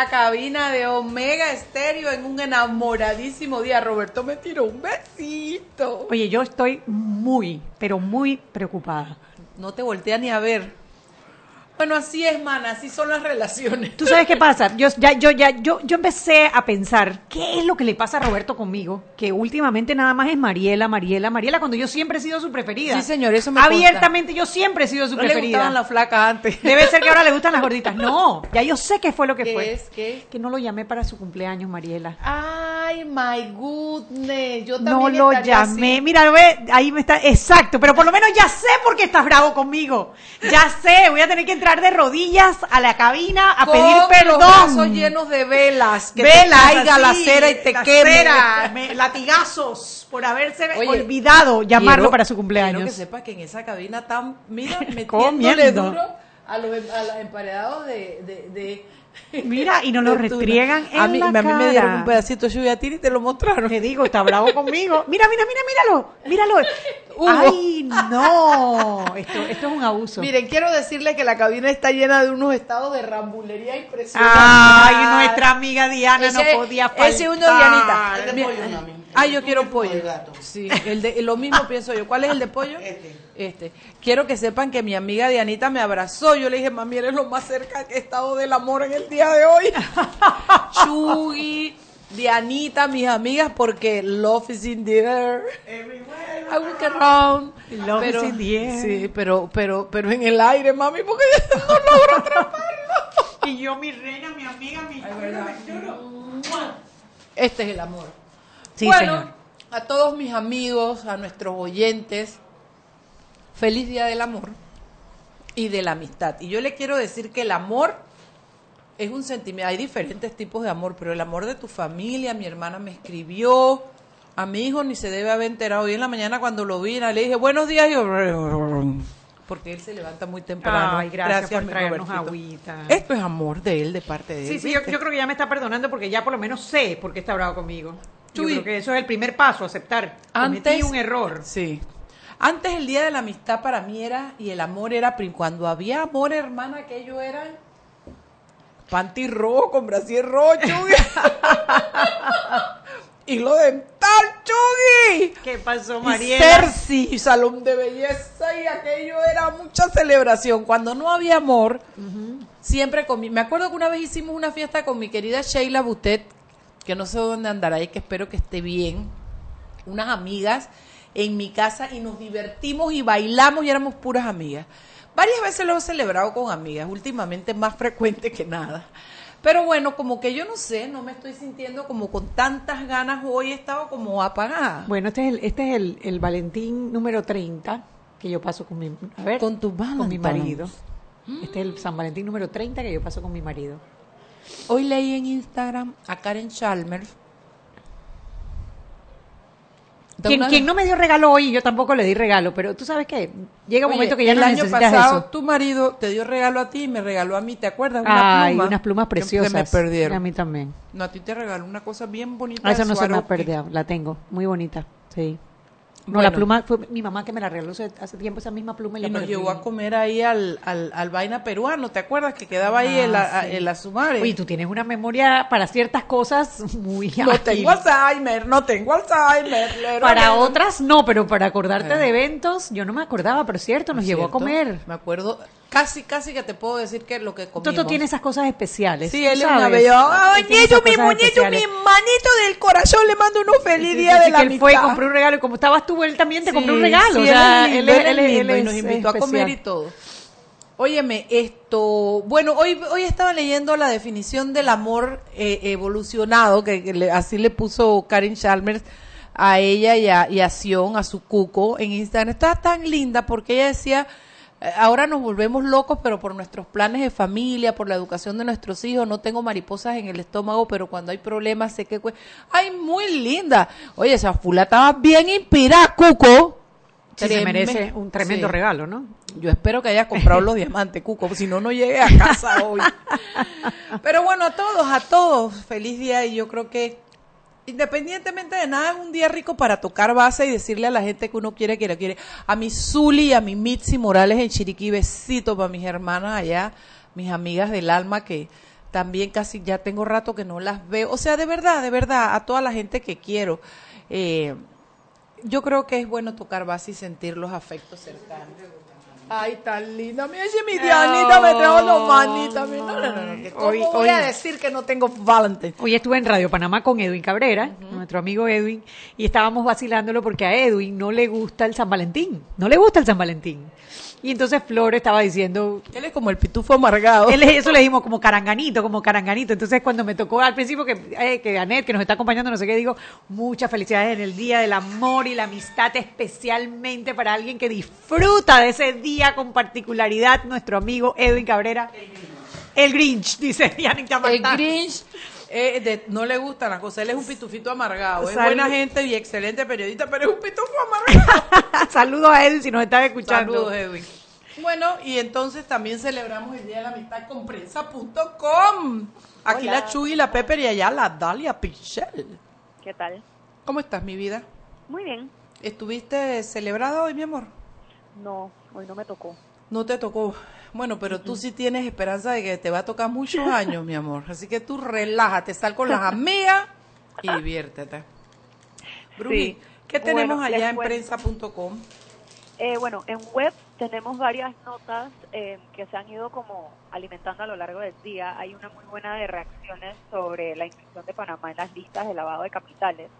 La cabina de Omega Estéreo en un enamoradísimo día. Roberto me tiró un besito. Oye, yo estoy muy, pero muy preocupada. No te voltea ni a ver. Bueno, así es, mana, así son las relaciones. ¿Tú sabes qué pasa? Yo ya, yo ya, yo, yo empecé a pensar, ¿qué es lo que le pasa a Roberto conmigo? Que últimamente nada más es Mariela, Mariela, Mariela, cuando yo siempre he sido su preferida. Sí, señor, eso me Abiertamente yo siempre he sido su No le preferida. gustaban las flacas antes. Debe ser que ahora le gustan las gorditas. No, ya yo sé qué fue lo que ¿Qué fue. es? ¿Qué? Que no lo llamé para su cumpleaños, Mariela. Ay, my goodness. Yo No también lo estaría llamé. así. Mira, ve, ahí me está. Exacto, pero por lo menos ya sé por qué estás bravo conmigo. Ya sé, voy a tener que entrar de rodillas a la cabina a Con pedir los perdón. brazos llenos de velas. Que Velas, te caiga la cera y te la queme. cera, me- latigazos por haberse Oye, olvidado llamarlo quiero- para su cumpleaños. Quiero que sepa que en esa cabina están, mira, metiéndole Comiendo. duro a los, em- a los emparedados de... de, de- Mira, y nos lo restriegan en a mí, la a mí me dieron un pedacito de lluvia a ti y te lo mostraron. Te digo, está bravo conmigo. Mira, mira, mira, míralo. Míralo. Hugo. Ay, no. Esto, esto es un abuso. Miren, quiero decirles que la cabina está llena de unos estados de rambulería impresionantes. Ay, nuestra amiga Diana Ese- no podía faltar. Ese uno Dianita. El de Mira, Ay, yo quiero pollo. El gato. Sí, el de, lo mismo pienso yo. ¿Cuál es el de pollo? Este. Este. Quiero que sepan que mi amiga Dianita me abrazó. Yo le dije, mami, eres lo más cerca que he estado del amor en el día de hoy. Chugui, Dianita, mis amigas, porque love is in the air. I walk around. Love is in the air. Sí, pero, pero, pero en el aire, mami, porque no logro atraparlo. Y yo, mi reina, mi amiga, mi Este es el amor. Sí, bueno, señor. a todos mis amigos, a nuestros oyentes, feliz día del amor y de la amistad. Y yo le quiero decir que el amor es un sentimiento, hay diferentes tipos de amor, pero el amor de tu familia, mi hermana me escribió, a mi hijo ni se debe haber enterado. Hoy en la mañana cuando lo vi, le dije, buenos días, y yo, porque él se levanta muy temprano. Ay, gracias, por mi traernos agüita. Esto es amor de él, de parte de él. Sí, sí, yo, yo creo que ya me está perdonando porque ya por lo menos sé por qué está bravo conmigo. Yo Chuy. creo que eso es el primer paso, aceptar. Cometí Antes un error. Sí. Antes el día de la amistad para mí era y el amor era cuando había amor, hermana, aquello era panty rojo con brasier rojo, Chugui. Hilo dental, Chugui. ¿Qué pasó, Y Mariela? Cersei, y salón de belleza y aquello era mucha celebración. Cuando no había amor, siempre con mi... Me acuerdo que una vez hicimos una fiesta con mi querida Sheila Butet, que no sé dónde andará y que espero que esté bien, unas amigas en mi casa y nos divertimos y bailamos y éramos puras amigas. Varias veces lo he celebrado con amigas, últimamente más frecuente que nada. Pero bueno, como que yo no sé, no me estoy sintiendo como con tantas ganas hoy, he estado como apagada. Bueno, este es el, este es el, el Valentín número 30 que yo paso con mi, a ver, Con tu con mi marido. Este es el San Valentín número 30 que yo paso con mi marido. Hoy leí en Instagram a Karen Chalmers. Quien, quien no me dio regalo hoy, yo tampoco le di regalo, pero tú sabes qué, llega un Oye, momento que ya el no año necesitas pasado eso. tu marido te dio regalo a ti y me regaló a mí, ¿te acuerdas? Una Ay, pluma unas plumas que- que preciosas. me perdieron. A mí también. No, a ti te regaló una cosa bien bonita. Ah, esa no se me ha perdido, la tengo, muy bonita, sí. No, Bueno. la pluma fue mi mamá que me la regaló hace tiempo esa misma pluma y, Y la nos llevó a comer ahí al, al, al vaina peruano, ¿te acuerdas? Que quedaba ahí Ah, sí. en la Sumare. Oye, tú tienes una memoria para ciertas cosas muy no ágil. tengo Alzheimer, no tengo Alzheimer. lero, Para lero. otras no, pero para acordarte Eh. de eventos, yo no me acordaba, pero es cierto, nos llevó a comer. Me acuerdo, casi, casi que te puedo decir que lo que comimos. Toto tiene esas cosas especiales. Sí, él es una bella. Ay, niño, mi muñeco, mi manito del corazón, le mando unos feliz día de la él fue y compró un regalo y como estabas tú, él también te compró un regalo. sí, o sea, él nos invitó a comer y todo. Óyeme, esto, bueno, hoy, hoy estaba leyendo la definición del amor eh, evolucionado, que, que le- así le puso Karen Chalmers a ella y a, y a Sion, a su cuco, en Instagram. Estaba tan linda porque ella decía, ahora nos volvemos locos, pero por nuestros planes de familia, por la educación de nuestros hijos, no tengo mariposas en el estómago, pero cuando hay problemas sé que... Ay, muy linda. Oye, esa fula estaba bien inspirada, cuco. Sí, se merece un tremendo Sí. regalo, ¿no? Yo espero que hayas comprado los diamantes, Cuco, si no, no llegue a casa hoy. Pero bueno, a todos, a todos, feliz día y yo creo que independientemente de nada, es un día rico para tocar base y decirle a la gente que uno quiere, que la quiere. A mi Zuli a mi Mitzi Morales en Chiriquí, besito para mis hermanas allá, mis amigas del alma que también casi ya tengo rato que no las veo. O sea, de verdad, de verdad, a toda la gente que quiero. Eh, yo creo que es bueno tocar base y sentir los afectos cercanos. Ay, tan linda. Mira, si mi Dianita me trajo los manitas. No, no, no, no. ¿Cómo Hoy- voy a decir que no tengo Valentine? Hoy estuve en Radio Panamá con Edwin Cabrera, nuestro amigo Edwin, y estábamos vacilándolo porque a Edwin no le gusta el San Valentín. No le gusta el San Valentín. Y entonces Flor estaba diciendo, Él es como el pitufo amargado. Él, eso le dijimos como caranganito, como caranganito. Entonces, cuando me tocó al principio que, eh, que Anet, que nos está acompañando, no sé qué, digo, muchas felicidades en el Día del Amor y la Amistad, especialmente para alguien que disfruta de ese día con particularidad, nuestro amigo Edwin Cabrera. El Grinch, dice Yannick El Yamartán. Grinch eh, de- no le gusta la cosa. Él es un pitufito amargado. Es Salud. buena gente y excelente periodista, pero es un pitufo amargado. Saludos a Edwin si nos está escuchando. Saludos, Edwin. Bueno, y entonces también celebramos el Día de la Amistad con prensa.com. Aquí Hola. la Chuy la Pepper y allá la Dalia Pichel. ¿Qué tal? ¿Cómo estás, mi vida? Muy bien. ¿Estuviste celebrada hoy, mi amor? No, hoy no me tocó. No te tocó. Bueno, pero tú sí tienes esperanza de que te va a tocar muchos años, mi amor. Así que tú relájate, sal con las amigas y diviértete. Sí. ¿qué tenemos Bueno, allá en prensa.com? Eh, bueno, en web tenemos varias notas eh, que se han ido como alimentando a lo largo del día. Hay una muy buena de reacciones sobre la inclusión de Panamá en las listas de lavado de capitales.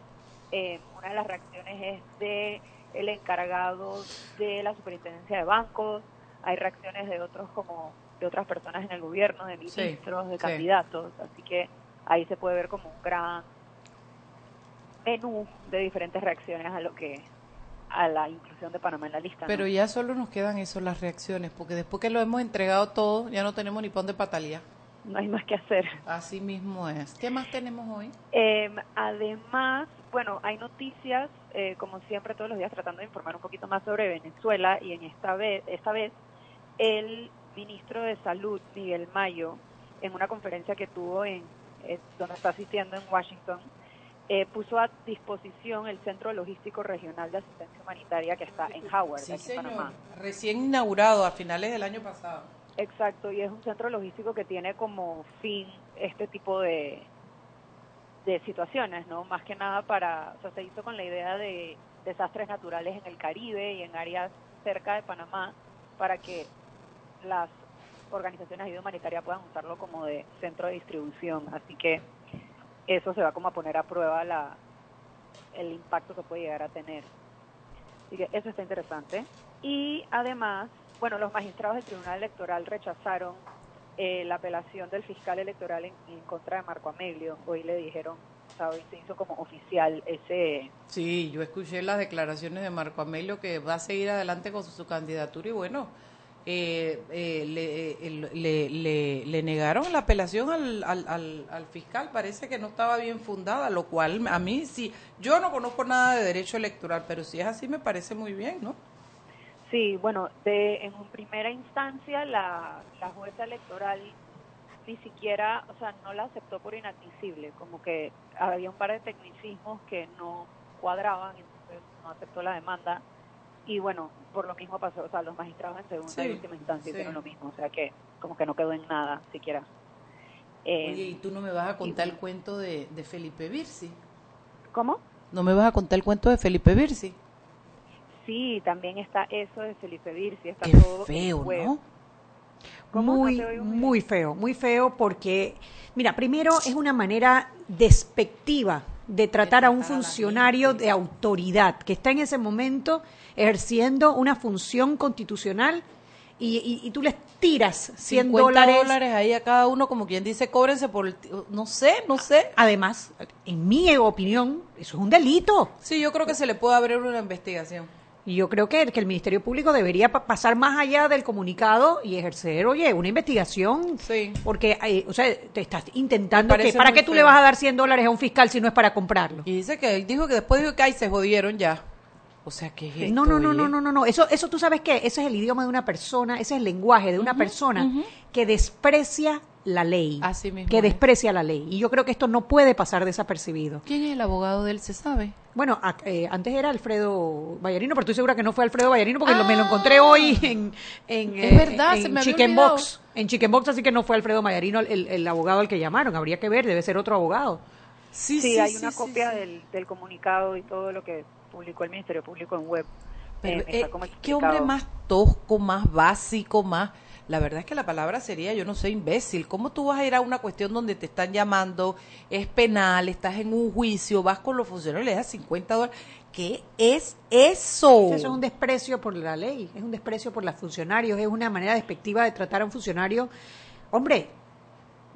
Eh, una de las reacciones es de el encargado de la superintendencia de bancos. Hay reacciones de otros como de otras personas en el gobierno, de Sí, ministros, de sí. candidatos. Así que ahí se puede ver como un gran menú de diferentes reacciones a lo que a la inclusión de Panamá en la lista. ¿no? Pero ya solo nos quedan eso, las reacciones, porque después que lo hemos entregado todo, ya no tenemos ni pon de patalía. no hay más que hacer. Así mismo es. ¿Qué más tenemos hoy? Eh, además, bueno, hay noticias, eh, como siempre, todos los días tratando de informar un poquito más sobre Venezuela y en esta vez, esta vez el ministro de Salud, Miguel Mayo, en una conferencia que tuvo en eh, donde está asistiendo en Washington, eh, puso a disposición el Centro Logístico Regional de Asistencia Humanitaria que está en Howard, Sí, aquí en señor. Panamá. Recién inaugurado a finales del año pasado. Exacto, y es un centro logístico que tiene como fin este tipo de, de situaciones, ¿no? Más que nada para, o sea, se hizo con la idea de desastres naturales en el Caribe y en áreas cerca de Panamá para que las organizaciones de ayuda humanitaria puedan usarlo como de centro de distribución. Así que eso se va como a poner a prueba la, el impacto que puede llegar a tener. Así que eso está interesante. Y además, bueno, los magistrados del Tribunal Electoral rechazaron eh, la apelación del fiscal electoral en, contra de Marco Amelio. Hoy le dijeron, o sea, hoy se hizo como oficial ese... Sí, yo escuché las declaraciones de Marco Amelio que va a seguir adelante con su, su candidatura y bueno, eh, eh, le, eh, le, le- le negaron la apelación al, al, al, al fiscal, parece que no estaba bien fundada, lo cual a mí sí, yo no conozco nada de derecho electoral, pero si es así me parece muy bien, ¿no? Sí, bueno, de, en primera instancia la, la jueza electoral ni siquiera, o sea, no la aceptó por inadmisible, como que había un par de tecnicismos que no cuadraban, entonces no aceptó la demanda. Y bueno, por lo mismo pasó, o sea, los magistrados en segunda Sí, y última instancia sí. hicieron lo mismo, o sea que como que no quedó en nada siquiera. Eh, Oye, y tú no me vas a contar el cuento de, de Felipe Virsi. ¿Cómo? No me vas a contar el cuento de Felipe Virsi. Sí, también está eso de Felipe Virsi, está Qué todo feo, web. ¿no? Muy, No muy feo, muy feo porque, mira, primero es una manera despectiva de tratar a un funcionario de autoridad que está en ese momento ejerciendo una función constitucional y, y- y tú les tiras 100 50 dólares. dólares ahí a cada uno, como quien dice, cóbrense por el... No sé, no sé. Además, en mi opinión, eso es un delito. Sí, yo creo que se le puede abrir una investigación. Y yo creo que, que el Ministerio Público debería pa- pasar más allá del comunicado y ejercer, oye, una investigación. Sí. Porque, eh, o sea, te estás intentando que, ¿para qué tú le vas a dar 100 dólares a un fiscal si no es para comprarlo? Y dice que dijo que después dijo que ay, se jodieron ya. O sea, que es No, esto, no, no, no, oye? no, no, no. Eso, eso tú sabes qué, ese es el idioma de una persona, ese es el lenguaje de una persona que desprecia la ley. Así mismo Que es. desprecia la ley. Y yo creo que esto no puede pasar desapercibido. ¿Quién es el abogado de él? ¿Se sabe? Bueno, a- eh, antes era Alfredo Vallarino, pero estoy segura que no fue Alfredo Vallarino porque lo- me lo encontré hoy en, en, Es eh, verdad, en se me Chicken. Box. En Chicken Box, así que no fue Alfredo Vallarino el, el abogado al que llamaron. Habría que ver, debe ser otro abogado. Sí, Sí, hay una sí, copia sí. Del, del comunicado y todo lo que publicó el Ministerio Público en web. Pero, Eh, está eh, como qué hombre más tosco, más básico, más... La verdad es que la palabra sería, yo no sé, imbécil. ¿Cómo tú vas a ir a una cuestión donde te están llamando, es penal, estás en un juicio, vas con los funcionarios y le das 50 dólares? ¿Qué es eso? Eso es un desprecio por la ley, es un desprecio por los funcionarios, es una manera despectiva de tratar a un funcionario. Hombre,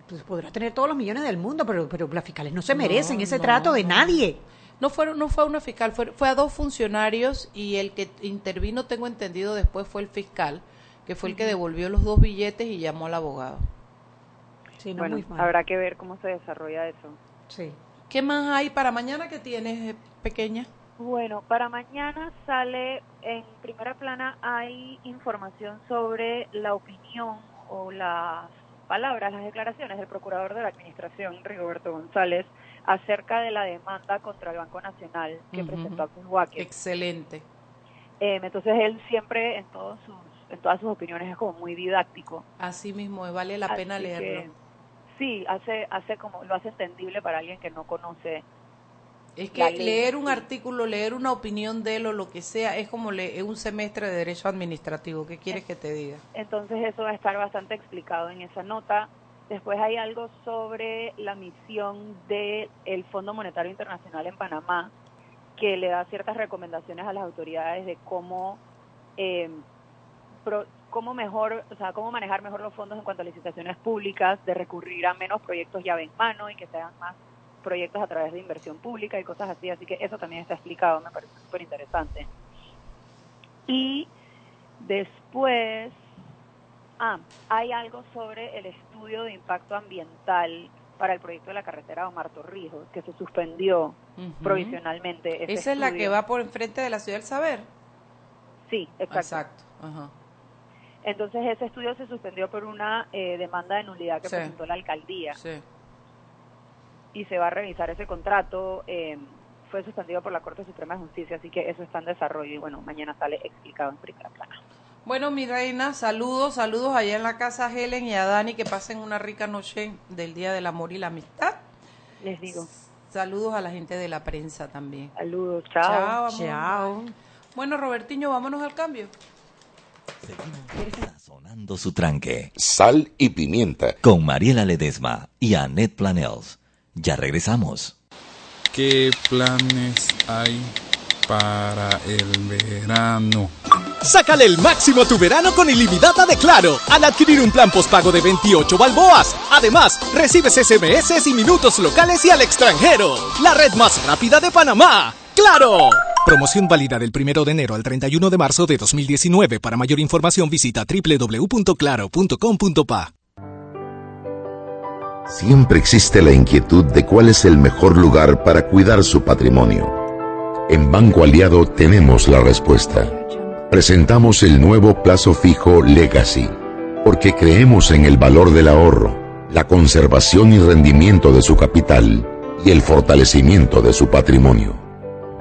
pues podrás tener todos los millones del mundo, pero, pero las fiscales no se merecen ese no, trato de nadie. No fue, no fue a una fiscal, fue, fue a dos funcionarios y el que intervino, tengo entendido, después fue el fiscal, que fue el que devolvió los dos billetes y llamó al abogado. Sí, no, Bueno, muy mal. habrá que ver cómo se desarrolla eso. Sí. ¿Qué más hay para mañana que tienes, eh, pequeña? Bueno, para mañana sale en primera plana hay información sobre la opinión o las palabras, las declaraciones del procurador de la Administración, Rigoberto González, acerca de la demanda contra el Banco Nacional que presentó a. Excelente. Eh, entonces él siempre en todos sus en todas sus opiniones es como muy didáctico. Así mismo, eh, vale la pena que, leerlo. sí, hace hace como lo hace entendible para alguien que no conoce Es que leer un artículo, leer una opinión de él o lo que sea, es como le- un semestre de Derecho Administrativo. ¿Qué quieres que te diga? Entonces eso va a estar bastante explicado en esa nota. Después hay algo sobre la misión del Fondo Monetario Internacional en Panamá, que le da ciertas recomendaciones a las autoridades de cómo, eh, pro- cómo mejor, o sea, cómo manejar mejor los fondos en cuanto a licitaciones públicas, de recurrir a menos proyectos llave en mano y que sean más proyectos a través de inversión pública y cosas así. Así que eso también está explicado, me parece súper interesante. Y después, ah, hay algo sobre el estudio de impacto ambiental para el proyecto de la carretera Omar Torrijos, que se suspendió provisionalmente. ese Esa es la que va por enfrente de la Ciudad del Saber. Sí, exacto. Exacto. Ajá. Entonces ese estudio se suspendió por una eh, demanda de nulidad que Sí. presentó la alcaldía Sí. y se va a revisar ese contrato. eh, fue suspendido por la Corte Suprema de Justicia, así que eso está en desarrollo y bueno, mañana sale explicado en primera plana. Bueno, mi reina, saludos, saludos allá en la casa a Helen y a Dani, que pasen una rica noche del Día del Amor y la Amistad. Les digo, Saludos a la gente de la prensa también. saludos, chao. Chao, amor. Chao. Bueno, Robertiño, vámonos al cambio. Seguimos sazonando su tranque Sal y pimienta. con Mariela Ledesma y Annette Planels. Ya regresamos. ¿Qué planes hay para el verano? Sácale el máximo a tu verano con ilimitada de Claro al adquirir un plan postpago de 28 balboas. Además, recibes SMS y minutos locales y al extranjero. La red más rápida de Panamá. ¡Claro! Promoción válida del 1 de enero al 31 de marzo de 2019. Para mayor información visita www.claro.com.pa. Siempre existe la inquietud de cuál es el mejor lugar para cuidar su patrimonio. En Banco Aliado tenemos la respuesta. Presentamos el nuevo plazo fijo Legacy, porque creemos en el valor del ahorro, la conservación y rendimiento de su capital y el fortalecimiento de su patrimonio.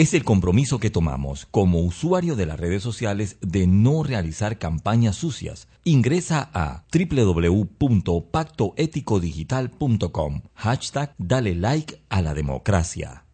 Es el compromiso que tomamos como usuario de las redes sociales de no realizar campañas sucias. Ingresa a www.pactoeticodigital.com. Hashtag Dale like a la democracia.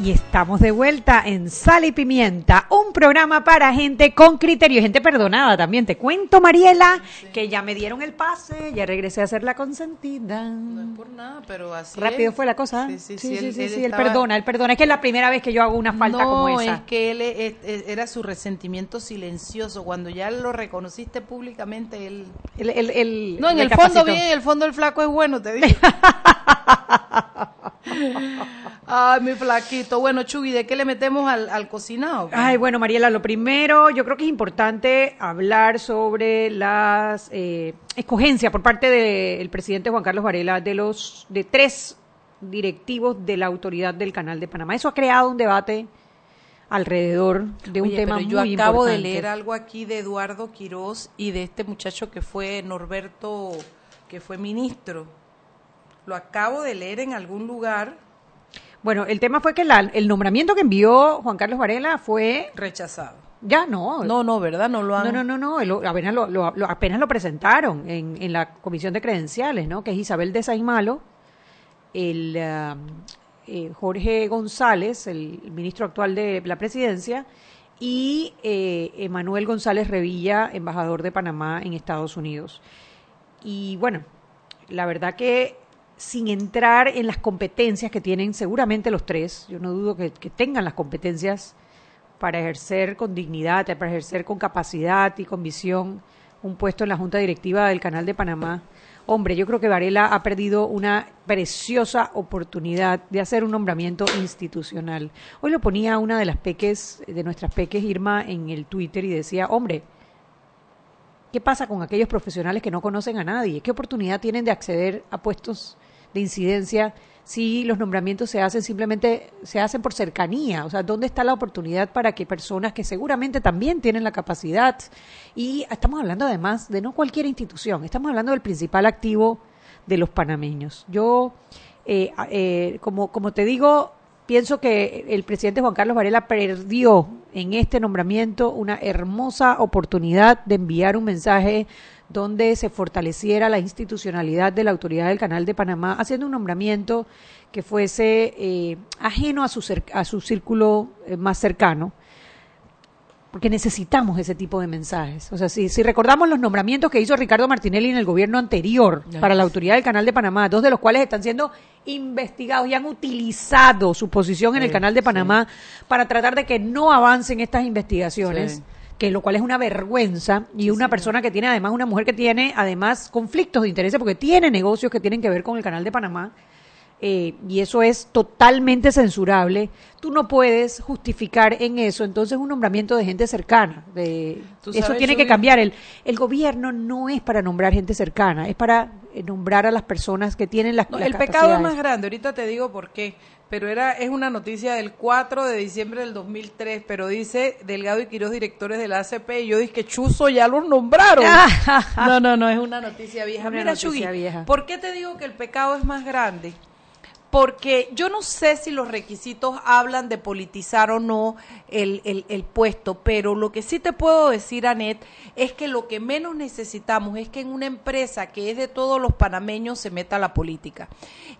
Y estamos de vuelta en Sal y Pimienta, un programa para gente con criterio, gente perdonada también. Te cuento, Mariela, que ya me dieron el pase, ya regresé a ser la consentida. No es por nada, pero así Rápido es. fue la cosa. Sí, sí, sí, sí, él- sí, él sí, él perdona, él perdona. Es que es la primera vez que yo hago una falta no, como esa. es que él es- es- era su resentimiento silencioso. Cuando ya lo reconociste públicamente, él... El- el- el- No, en el fondo bien, en el fondo el flaco es bueno, te digo. Ay, mi flaquito. Bueno, Chugui, ¿de qué le metemos al, al cocinado? Ay, bueno, Mariela, lo primero, yo creo que es importante hablar sobre las eh, escogencias por parte del presidente Juan Carlos Varela de los de tres directivos de la autoridad del Canal de Panamá. Eso ha creado un debate alrededor de un Oye, tema pero yo muy acabo de leer algo aquí de Eduardo Quirós y de este muchacho que fue Norberto, que fue ministro. Lo acabo de leer en algún lugar Bueno, el tema fue que la- el nombramiento que envió Juan Carlos Varela fue rechazado. ya no. No, no, ¿verdad? No lo han... No, no, no, no, apenas lo, lo- lo- apenas lo presentaron en, en la comisión de credenciales, ¿no? Que es Isabel de Saimalo, el ah, eh, Jorge González, el ministro actual de la presidencia, y eh, Emanuel González Revilla, embajador de Panamá en Estados Unidos. Y bueno, la verdad que sin entrar en las competencias que tienen seguramente los tres, yo no dudo que, tengan las competencias para ejercer con dignidad, para ejercer con capacidad y con visión un puesto en la Junta Directiva del Canal de Panamá. Hombre, yo creo que Varela ha perdido una preciosa oportunidad de hacer un nombramiento institucional. Hoy lo ponía una de las peques, de nuestras peques, Irma, en el Twitter y decía, hombre, ¿Qué pasa con aquellos profesionales que no conocen a nadie? ¿Qué oportunidad tienen de acceder a puestos de incidencia si los nombramientos se hacen simplemente, se hacen por cercanía? O sea, ¿dónde está la oportunidad para que personas que seguramente también tienen la capacidad? Y estamos hablando además de no cualquier institución, estamos hablando del principal activo de los panameños. Yo, eh, eh, como, como te digo, pienso que el presidente Juan Carlos Varela perdió en este nombramiento una hermosa oportunidad de enviar un mensaje donde se fortaleciera la institucionalidad de la autoridad del Canal de Panamá, haciendo un nombramiento que fuese eh, ajeno a su, a su círculo eh, más cercano porque necesitamos ese tipo de mensajes. O sea, si, si recordamos los nombramientos que hizo Ricardo Martinelli en el gobierno anterior para la autoridad del Canal de Panamá, dos de los cuales están siendo investigados y han utilizado su posición en el Canal de sí. Panamá para tratar de que no avancen estas investigaciones. Sí. Que lo cual es una vergüenza y una persona que tiene además una mujer que tiene además conflictos de intereses porque tiene negocios que tienen que ver con el canal de Panamá eh, y eso es totalmente censurable. Tú no puedes justificar en eso entonces un nombramiento de gente cercana. De, eso tiene que cambiar. El, el gobierno no es para nombrar gente cercana, es para eh, nombrar a las personas que tienen las, No, las el pecado es más grande, ahorita te digo por qué, pero era es una noticia del 4 de diciembre del 2003, pero dice Delgado y Quirós, directores de la ACP, y yo dije que Chuzo ya los nombraron. no, no, no, es una noticia vieja. Una Mira, noticia Chugui, vieja. ¿por qué te digo que el pecado es más grande? Porque yo no sé si los requisitos hablan de politizar o no el, el, puesto, pero lo que sí te puedo decir, Anet, es que lo que menos necesitamos es que en una empresa que es de todos los panameños se meta la política.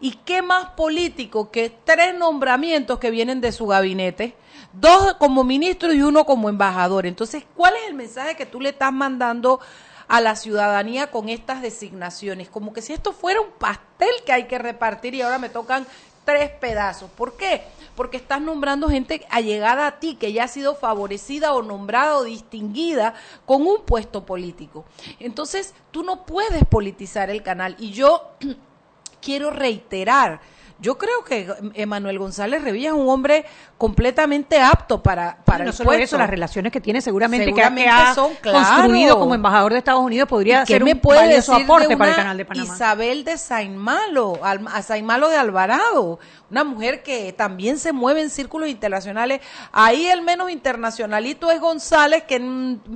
¿Y qué más político que tres nombramientos que vienen de su gabinete? Dos como ministro y uno como embajador. Entonces, ¿cuál es el mensaje que tú le estás mandando a la ciudadanía con estas designaciones, como que si esto fuera un pastel que hay que repartir y ahora me tocan tres pedazos. ¿Por qué? Porque estás nombrando gente allegada a ti, que ya ha sido favorecida o nombrada o distinguida con un puesto político. Entonces, tú no puedes politizar el canal. Y yo quiero reiterar, yo creo que Emanuel González Revilla es un hombre completamente apto para, para no el solo puesto. eso, las relaciones que tiene seguramente, Seguramente que ha, son, construido claro. como embajador de Estados Unidos podría ¿Y qué ser me un puede valioso decir aporte de para el canal de Panamá. Isabel de Sainmalo, Al- a Sainmalo de Alvarado, una mujer que también se mueve en círculos internacionales. Ahí el menos internacionalito es González, que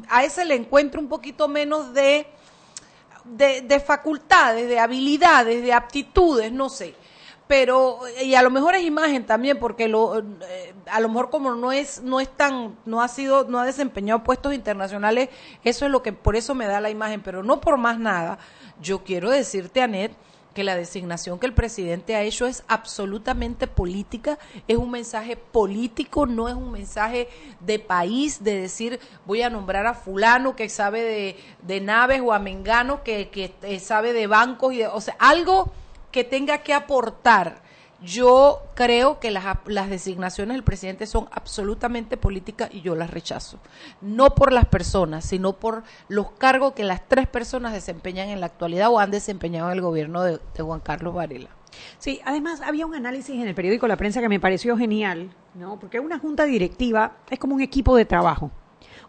a ese le encuentro un poquito menos de, de, de facultades, de habilidades, de aptitudes, no sé pero y a lo mejor es imagen también porque lo eh, a lo mejor como no es no es tan no ha sido no ha desempeñado puestos internacionales eso es lo que por eso me da la imagen pero no por más nada yo quiero decirte Anet que la designación que el presidente ha hecho es absolutamente política, es un mensaje político, no es un mensaje de país, de decir voy a nombrar a fulano que sabe de, de naves o a Mengano que, que eh, sabe de bancos, y de, o sea, algo que tenga que aportar. Yo creo que las, las, designaciones del presidente son absolutamente políticas y yo las rechazo. No por las personas, sino por los cargos que las tres personas desempeñan en la actualidad o han desempeñado en el gobierno de, de Juan Carlos Varela. Sí, además había un análisis en el periódico La Prensa que me pareció genial, ¿no? Porque una junta directiva es como un equipo de trabajo.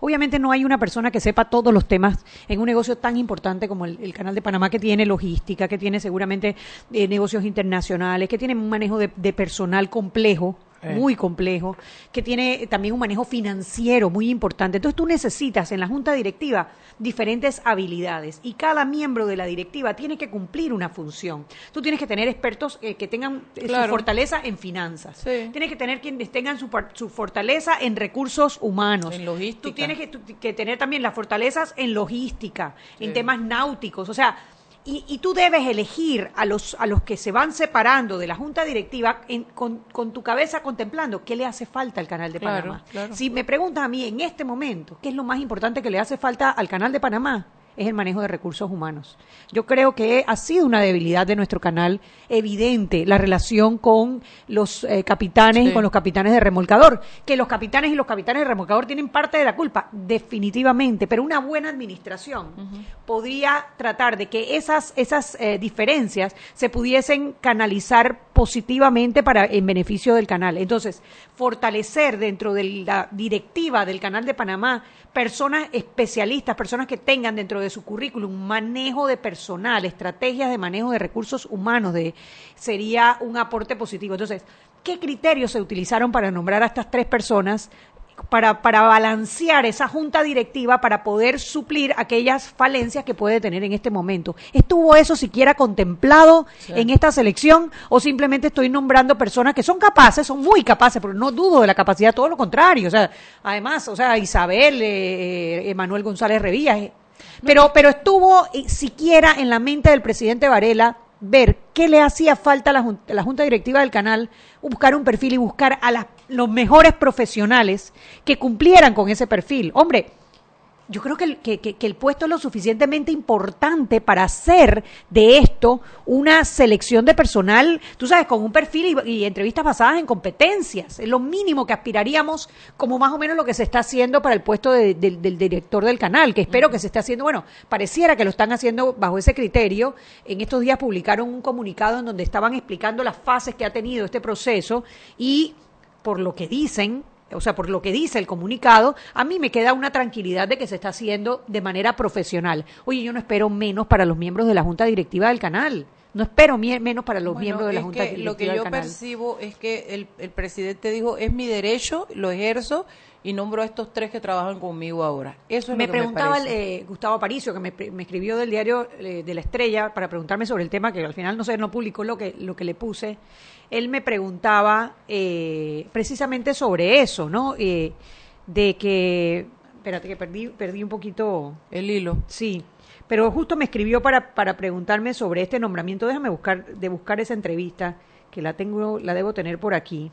Obviamente no hay una persona que sepa todos los temas en un negocio tan importante como el, el Canal de Panamá, que tiene logística, que tiene seguramente eh, negocios internacionales, que tiene un manejo de, de personal complejo, eh. muy complejo, que tiene también un manejo financiero muy importante. Entonces tú necesitas en la junta directiva diferentes habilidades y cada miembro de la directiva tiene que cumplir una función. Tú tienes que tener expertos eh, que tengan eh, Claro. su fortaleza en finanzas. Sí. Tienes que tener quienes tengan su, fortaleza en recursos humanos. En logística. Tú tienes que, tú- que tener también las fortalezas en logística, en temas náuticos. O sea, y, y tú debes elegir a los, a los que se van separando de la junta directiva en- con, con tu cabeza contemplando qué le hace falta al canal de Claro, Panamá. claro. Si me preguntas a mí en este momento qué es lo más importante que le hace falta al canal de Panamá, es el manejo de recursos humanos. Yo creo que ha sido una debilidad de nuestro canal evidente la relación con los eh, capitanes Sí. y con los capitanes de remolcador. Que los capitanes y los capitanes de remolcador tienen parte de la culpa, definitivamente, pero una buena administración podría tratar de que esas, esas eh, diferencias se pudiesen canalizar positivamente para en beneficio del canal. Entonces, fortalecer dentro de la directiva del canal de Panamá personas especialistas, personas que tengan dentro de su currículum manejo de personal, estrategias de manejo de recursos humanos, de, sería un aporte positivo. Entonces, ¿qué criterios se utilizaron para nombrar a estas tres personas? Para, para balancear esa junta directiva para poder suplir aquellas falencias que puede tener en este momento. ¿Estuvo eso siquiera contemplado en esta selección o simplemente estoy nombrando personas que son capaces, son muy capaces, pero no dudo de la capacidad, todo lo contrario. O sea, además, o sea, Isabel, eh, Emanuel González Revilla, eh, pero, pero estuvo eh, siquiera en la mente del presidente Varela ver qué le hacía falta a la, Junta Directiva del canal, buscar un perfil y buscar a los mejores profesionales que cumplieran con ese perfil. Hombre, yo creo que el, que, el puesto es lo suficientemente importante para hacer de esto una selección de personal, tú sabes, con un perfil y, entrevistas basadas en competencias. Es lo mínimo que aspiraríamos, como más o menos lo que se está haciendo para el puesto de- del director del canal, que espero que se esté haciendo, bueno, pareciera que lo están haciendo bajo ese criterio. En estos días publicaron un comunicado en donde estaban explicando las fases que ha tenido este proceso y por lo que dicen, o sea, por lo que dice el comunicado, a mí me queda una tranquilidad de que se está haciendo de manera profesional. Oye, yo no espero menos para los miembros de la Junta Directiva del canal. No espero menos para los Bueno, miembros de la Junta que Lo que yo percibo es que el, el presidente dijo, es mi derecho, lo ejerzo y nombro a estos tres que trabajan conmigo ahora. Eso es me lo que preguntaba me parece. el, eh, Gustavo Aparicio, que me escribió del diario eh, de la Estrella para preguntarme sobre el tema, que al final no sé, no publicó lo que, lo que le puse. Él me preguntaba eh, precisamente sobre eso, ¿no? Eh, de que, espérate que perdí, perdí un poquito el hilo. Sí, pero justo me escribió para, para preguntarme sobre este nombramiento. Déjame buscar, de buscar esa entrevista, que la tengo, la debo tener por aquí.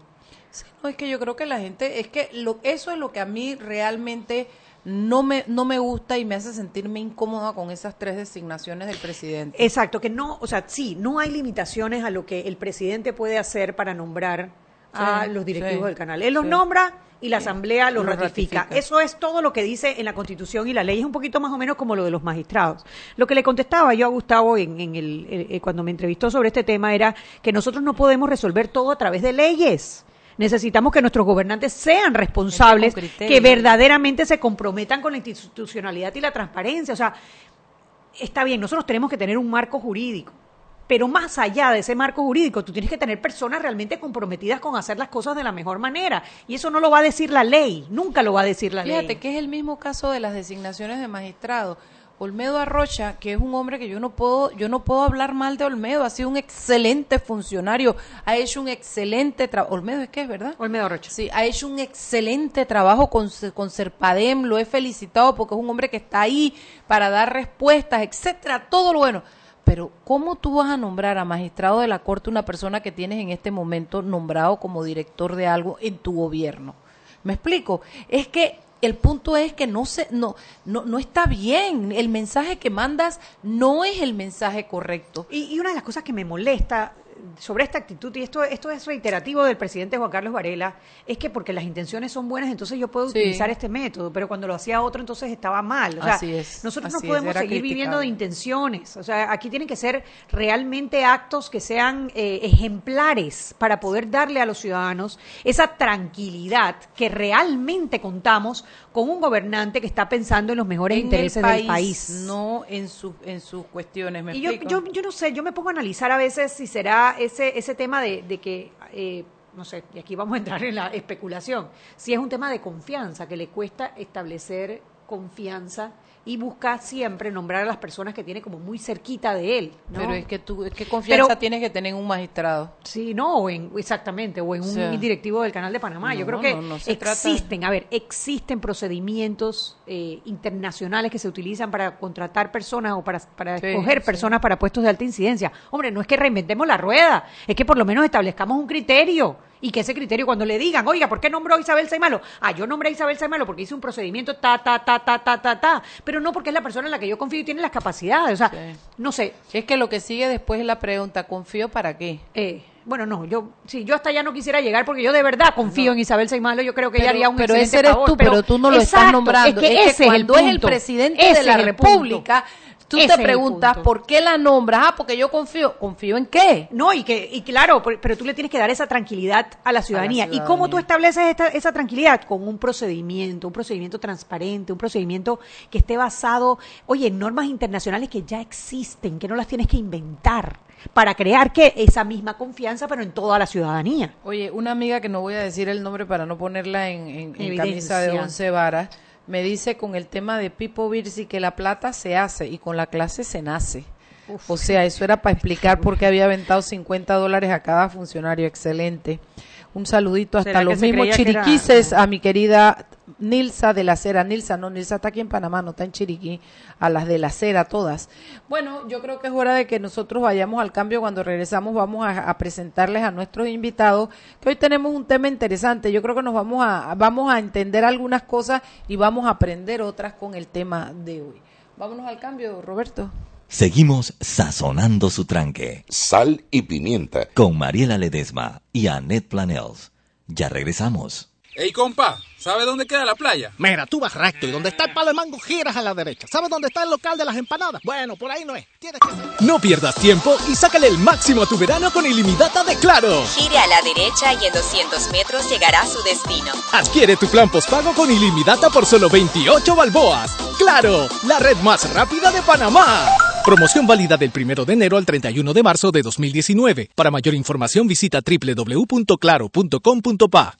Sí, no, es que yo creo que la gente, es que lo, eso es lo que a mí realmente no me, no me gusta y me hace sentirme incómoda con esas tres designaciones del presidente. Exacto, que no, o sea, sí, no hay limitaciones a lo que el presidente puede hacer para nombrar a Sí, los directivos sí, del canal. Él los nombra y la asamblea Los ratifica. ratifica. Eso es todo lo que dice en la Constitución y la ley. Es un poquito más o menos como lo de los magistrados. Lo que le contestaba yo a Gustavo en, en el, eh, eh, cuando me entrevistó sobre este tema era que nosotros no podemos resolver todo a través de leyes. Necesitamos que nuestros gobernantes sean responsables, que verdaderamente se comprometan con la institucionalidad y la transparencia. O sea, está bien, nosotros tenemos que tener un marco jurídico, pero más allá de ese marco jurídico, tú tienes que tener personas realmente comprometidas con hacer las cosas de la mejor manera. Y eso no lo va a decir la ley, nunca lo va a decir la Fíjate ley. que es el mismo caso de las designaciones de magistrados. Olmedo Arrocha, que es un hombre que yo no puedo, yo no puedo hablar mal de Olmedo, ha sido un excelente funcionario, ha hecho un excelente trabajo. Olmedo es que es verdad. Olmedo Arrocha. Sí, ha hecho un excelente trabajo con, con Serpadem, lo he felicitado porque es un hombre que está ahí para dar respuestas, etcétera, todo lo bueno. Pero ¿cómo tú vas a nombrar a magistrado de la Corte una persona que tienes en este momento nombrado como director de algo en tu gobierno? ¿Me explico? Es que el punto es que no se no no no está bien, el mensaje que mandas no es el mensaje correcto. Y, y una de las cosas que me molesta sobre esta actitud, y esto, esto es reiterativo del presidente Juan Carlos Varela, es que porque las intenciones son buenas, entonces yo puedo Sí. utilizar este método, pero cuando lo hacía otro, entonces estaba mal. O sea, Así es, nosotros así no podemos seguir viviendo de intenciones. O sea, aquí tienen que ser realmente actos que sean eh, ejemplares para poder darle a los ciudadanos esa tranquilidad que realmente contamos con un gobernante que está pensando en los mejores En intereses del país. no en sus en sus cuestiones, ¿me Y yo, yo, yo no sé, yo me pongo a analizar a veces si será ese, ese tema de, de que, eh, no sé, y aquí vamos a entrar en la especulación, si es un tema de confianza, que le cuesta establecer confianza y busca siempre nombrar a las personas que tiene como muy cerquita de él. ¿no? Pero es que tú, ¿qué confianza Pero- tienes que tener en un magistrado? Sí, no, o en, exactamente, o en un directivo del Canal de Panamá. Yo creo que no, trata- existen, a ver, existen procedimientos eh, internacionales que se utilizan para contratar personas o para, para Sí, escoger sí. personas para puestos de alta incidencia. Hombre, no es que reinventemos la rueda, es que por lo menos establezcamos un criterio y que ese criterio cuando le digan, oiga, ¿por qué nombró a Isabel Saimalo? Ah, yo nombré a Isabel Saimalo porque hice un procedimiento ta, ta, ta, ta, ta, ta, ta, pero no porque es la persona en la que yo confío y tiene las capacidades. O sea, Sí. no sé, Es que lo que sigue después es la pregunta, ¿confío para qué? eh, bueno, no, yo sí, yo hasta allá no quisiera llegar porque yo de verdad confío en Isabel Saimalo, yo creo que ella haría un pero excelente ese eres favor, tú, pero tú no lo estás nombrando. Es que, Es que ese cuando es es el, el punto. presidente Ese de la es el República, tú Ese te preguntas. ¿por qué la nombras? Ah, porque yo confío. ¿Confío en qué? No, y que y claro, pero tú le tienes que dar esa tranquilidad a la ciudadanía. ¿Y cómo tú estableces esta- esa tranquilidad? Con un procedimiento, un procedimiento transparente, un procedimiento que esté basado, oye, en normas internacionales que ya existen, que no las tienes que inventar para crear que esa misma confianza, pero en toda la ciudadanía. Oye, una amiga que no voy a decir el nombre para no ponerla en, en- en camisa de once varas, me dice con el tema de Pipo Virsi que la plata se hace y con la clase se nace. O sea, eso era para explicar por qué había aventado 50 dólares a cada funcionario. Excelente. Un saludito hasta ¿Será que los mismos era- chiriquises a mi querida Nilsa de la Cera. Nilsa, no, Nilsa está aquí en Panamá, no está en Chiriquí. A las de la Cera, todas. Bueno, yo creo que es hora de que nosotros vayamos al cambio. Cuando regresamos vamos a, a presentarles a nuestros invitados, que hoy tenemos un tema interesante. Yo creo que nos vamos a, vamos a entender algunas cosas y vamos a aprender otras con el tema de hoy. Vámonos al cambio, Roberto. Seguimos sazonando su tranque Sal y pimienta. con Mariela Ledesma y Annette Planels. Ya regresamos. Ey, compa, ¿sabe dónde queda la playa? Mira, tú vas recto y donde está el palo de mango giras a la derecha. ¿Sabes dónde está el local de las empanadas? Bueno, por ahí no es. Tienes que... No pierdas tiempo y sácale el máximo a tu verano con ilimitada de Claro. Gire a la derecha y en 200 metros llegará a su destino. Adquiere tu plan postpago con ilimitada por solo 28 balboas. Claro, la red más rápida de Panamá. Promoción válida del 1 de enero al 31 de marzo de 2019. Para mayor información visita www.claro.com.pa.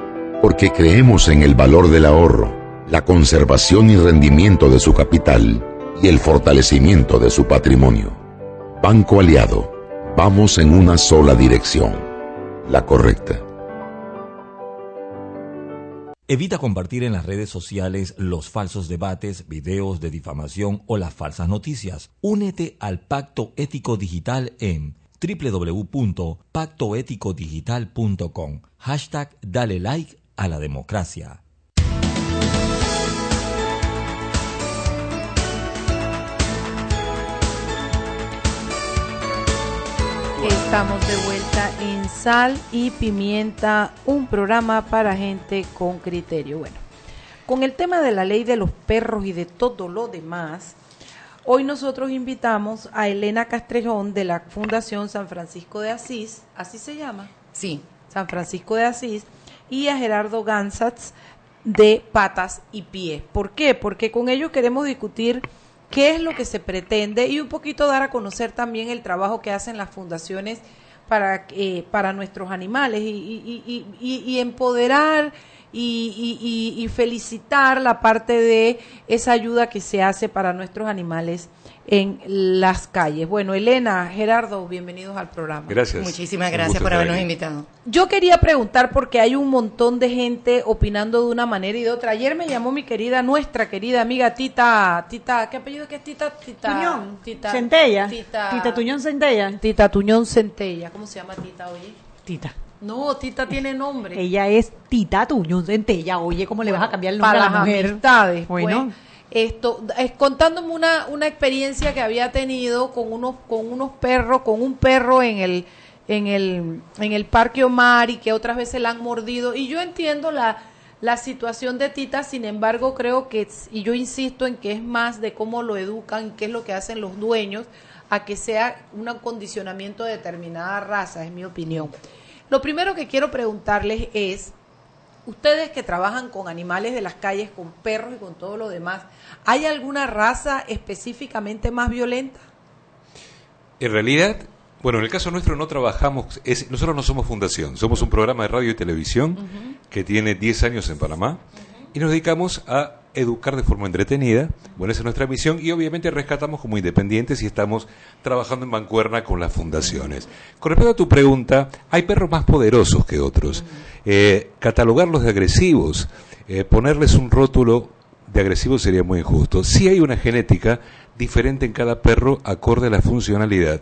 porque creemos en el valor del ahorro, la conservación y rendimiento de su capital y el fortalecimiento de su patrimonio. Banco Aliado, vamos en una sola dirección, la correcta. Evita compartir en las redes sociales los falsos debates, videos de difamación o las falsas noticias. Únete al Pacto Ético Digital en www.pactoeticodigital.com. Hashtag dale like a la democracia. Estamos de vuelta en Sal y Pimienta, un programa para gente con criterio. Bueno, con el tema de la ley de los perros y de todo lo demás, hoy nosotros invitamos a Elena Castrejón de la Fundación San Francisco de Asís, ¿así se llama? Sí. San Francisco de Asís, y a Gerardo Gansatz de Patas y Pies. ¿Por qué? Porque con ellos queremos discutir qué es lo que se pretende y un poquito dar a conocer también el trabajo que hacen las fundaciones para, eh, para nuestros animales y, y empoderar y, felicitar la parte de esa ayuda que se hace para nuestros animales en las calles. Bueno, Elena, Gerardo, bienvenidos al programa. Gracias. Muchísimas gracias por habernos invitado. Yo quería preguntar porque hay un montón de gente opinando de una manera y de otra. Ayer me llamó mi querida, nuestra querida amiga Tita, Tita, ¿qué apellido que es Tita? Tita Tuñón. Tita Centella. Tita, Tita Tuñón Centella. Tita Tuñón Centella. ¿Cómo se llama Tita, oye? Tita. No, Tita tiene nombre. Ella es Tita Tuñón Centella. Oye, ¿cómo le vas a cambiar el nombre para a la mujer? amistades. Bueno. Pues, esto, es contándome una, una experiencia que había tenido con unos, con unos perros, con un perro en el, en el, en el Parque Omar y que otras veces la han mordido. Y yo entiendo la, la situación de Tita, sin embargo, creo que, y yo insisto en que es más de cómo lo educan, qué es lo que hacen los dueños, a que sea un acondicionamiento de determinada raza, es mi opinión. Lo primero que quiero preguntarles es, ustedes que trabajan con animales de las calles, con perros y con todo lo demás, ¿hay alguna raza específicamente más violenta? En realidad, bueno, en el caso nuestro no trabajamos, es, nosotros no somos fundación, somos un programa de radio y televisión que tiene 10 años en Panamá y nos dedicamos a educar de forma entretenida. Bueno, esa es nuestra misión y obviamente rescatamos como independientes y estamos trabajando en mancuerna con las fundaciones. Con respecto a tu pregunta, hay perros más poderosos que otros. Eh, catalogarlos de agresivos, eh, ponerles un rótulo de agresivo sería muy injusto. Sí hay una genética diferente en cada perro acorde a la funcionalidad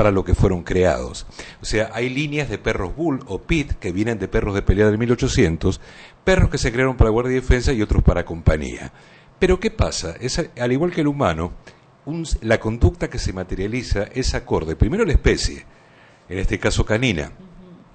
para lo que fueron creados. O sea, hay líneas de perros bull o pit que vienen de perros de pelea del 1800, perros que se crearon para guardia y defensa y otros para compañía. Pero ¿qué pasa? Es, al igual que el humano, la conducta que se materializa es acorde primero a la especie, en este caso canina,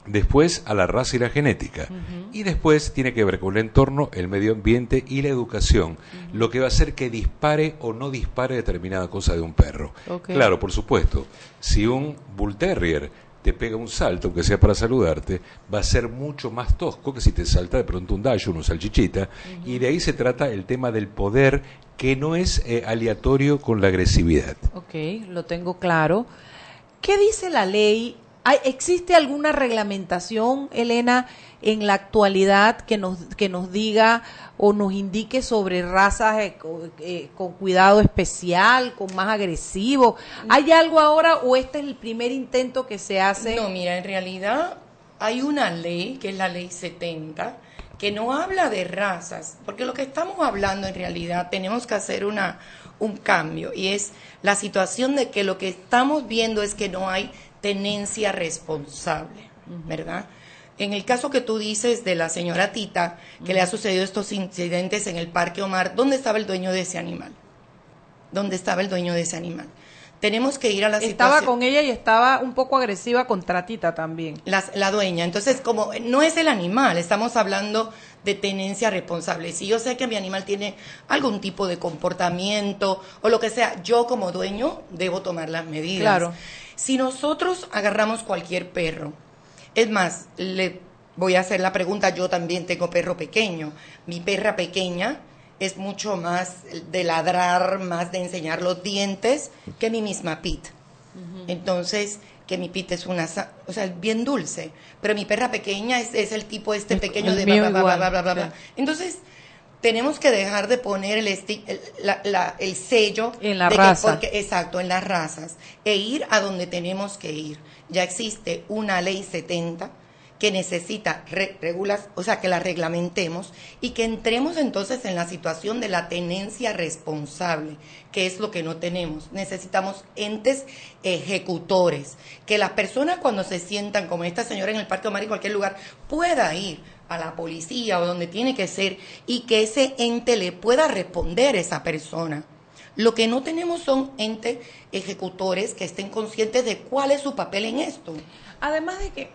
después a la raza y la genética, y después tiene que ver con el entorno, el medio ambiente y la educación, lo que va a hacer que dispare o no dispare determinada cosa de un perro. Claro, por supuesto, si un bull terrier te pega un salto, aunque sea para saludarte, va a ser mucho más tosco que si te salta de pronto un dash, una salchichita. Y de ahí se trata el tema del poder, que no es eh, aleatorio con la agresividad. Ok, lo tengo claro. ¿Qué dice la ley? ¿Hay- ¿Existe alguna reglamentación, Elena, en la actualidad que nos, que nos diga o nos indique sobre razas eh, co- eh, con cuidado especial, con más agresivo? ¿Hay algo ahora o este es el primer intento que se hace? No, mira, en realidad hay una ley, que es la ley 70, que no habla de razas, porque lo que estamos hablando en realidad tenemos que hacer una, un cambio y es la situación de que lo que estamos viendo es que no hay tenencia responsable, ¿verdad? En el caso que tú dices de la señora Tita, que le ha sucedido estos incidentes en el Parque Omar, ¿dónde estaba el dueño de ese animal? ¿Dónde estaba el dueño de ese animal? Tenemos que ir a la Estaba situación- con ella y estaba un poco agresiva contra Tita también. las- la dueña. Entonces, como no es el animal, estamos hablando de tenencia responsable. Si yo sé que mi animal tiene algún tipo de comportamiento o lo que sea, yo como dueño debo tomar las medidas. Claro. Si nosotros agarramos cualquier perro, es más, le voy a hacer la pregunta, yo también tengo perro pequeño. Mi perra pequeña es mucho más de ladrar, más de enseñar los dientes que mi misma Pit. Entonces, que mi pita es una, o sea, bien dulce, pero mi perra pequeña es, es el tipo este pequeño el de bla, bla, bla, igual, bla, bla, bla. Entonces, tenemos que dejar de poner el, esti- el, la- la- el sello En la de que raza. porque- exacto, en las razas, e ir a donde tenemos que ir. Ya existe una ley 70 que necesita re- regulas, o sea, que la reglamentemos y que entremos entonces en la situación de la tenencia responsable, que es lo que no tenemos. Necesitamos entes ejecutores, que las personas cuando se sientan como esta señora en el Parque Omar y cualquier lugar pueda ir a la policía o donde tiene que ser y que ese ente le pueda responder a esa persona. Lo que no tenemos son entes ejecutores que estén conscientes de cuál es su papel en esto. Además de que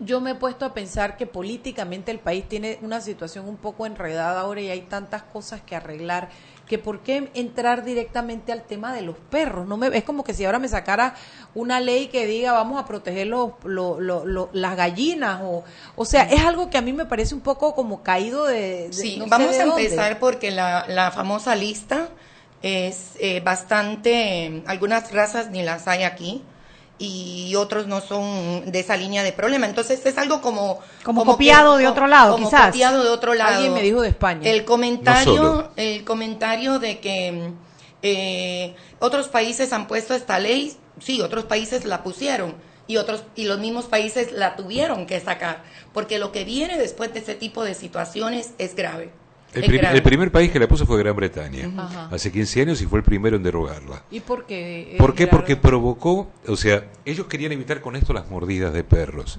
yo me he puesto a pensar que políticamente el país tiene una situación un poco enredada ahora y hay tantas cosas que arreglar que por qué entrar directamente al tema de los perros. No me es como que si ahora me sacara una ley que diga vamos a proteger los, lo- lo- lo- las gallinas o o sea es algo que a mí me parece un poco como caído de, de- Sí, no sé vamos de a dónde. empezar porque la, la famosa lista es eh, bastante, eh, algunas razas ni las hay aquí y otros no son de esa línea de problema. Entonces es algo como... Como copiado de otro lado, como quizás. copiado de otro lado. Alguien me dijo de España. El comentario, No el comentario de que eh, otros países han puesto esta ley, sí, otros países la pusieron y otros y los mismos países la tuvieron que sacar, porque lo que viene después de ese tipo de situaciones es grave. El, prim- primer país que la puso fue Gran Bretaña, Ajá. hace 15 años y fue el primero en derogarla. y por qué ¿Por qué? Eh, Porque provocó, o sea, ellos querían evitar con esto las mordidas de perros.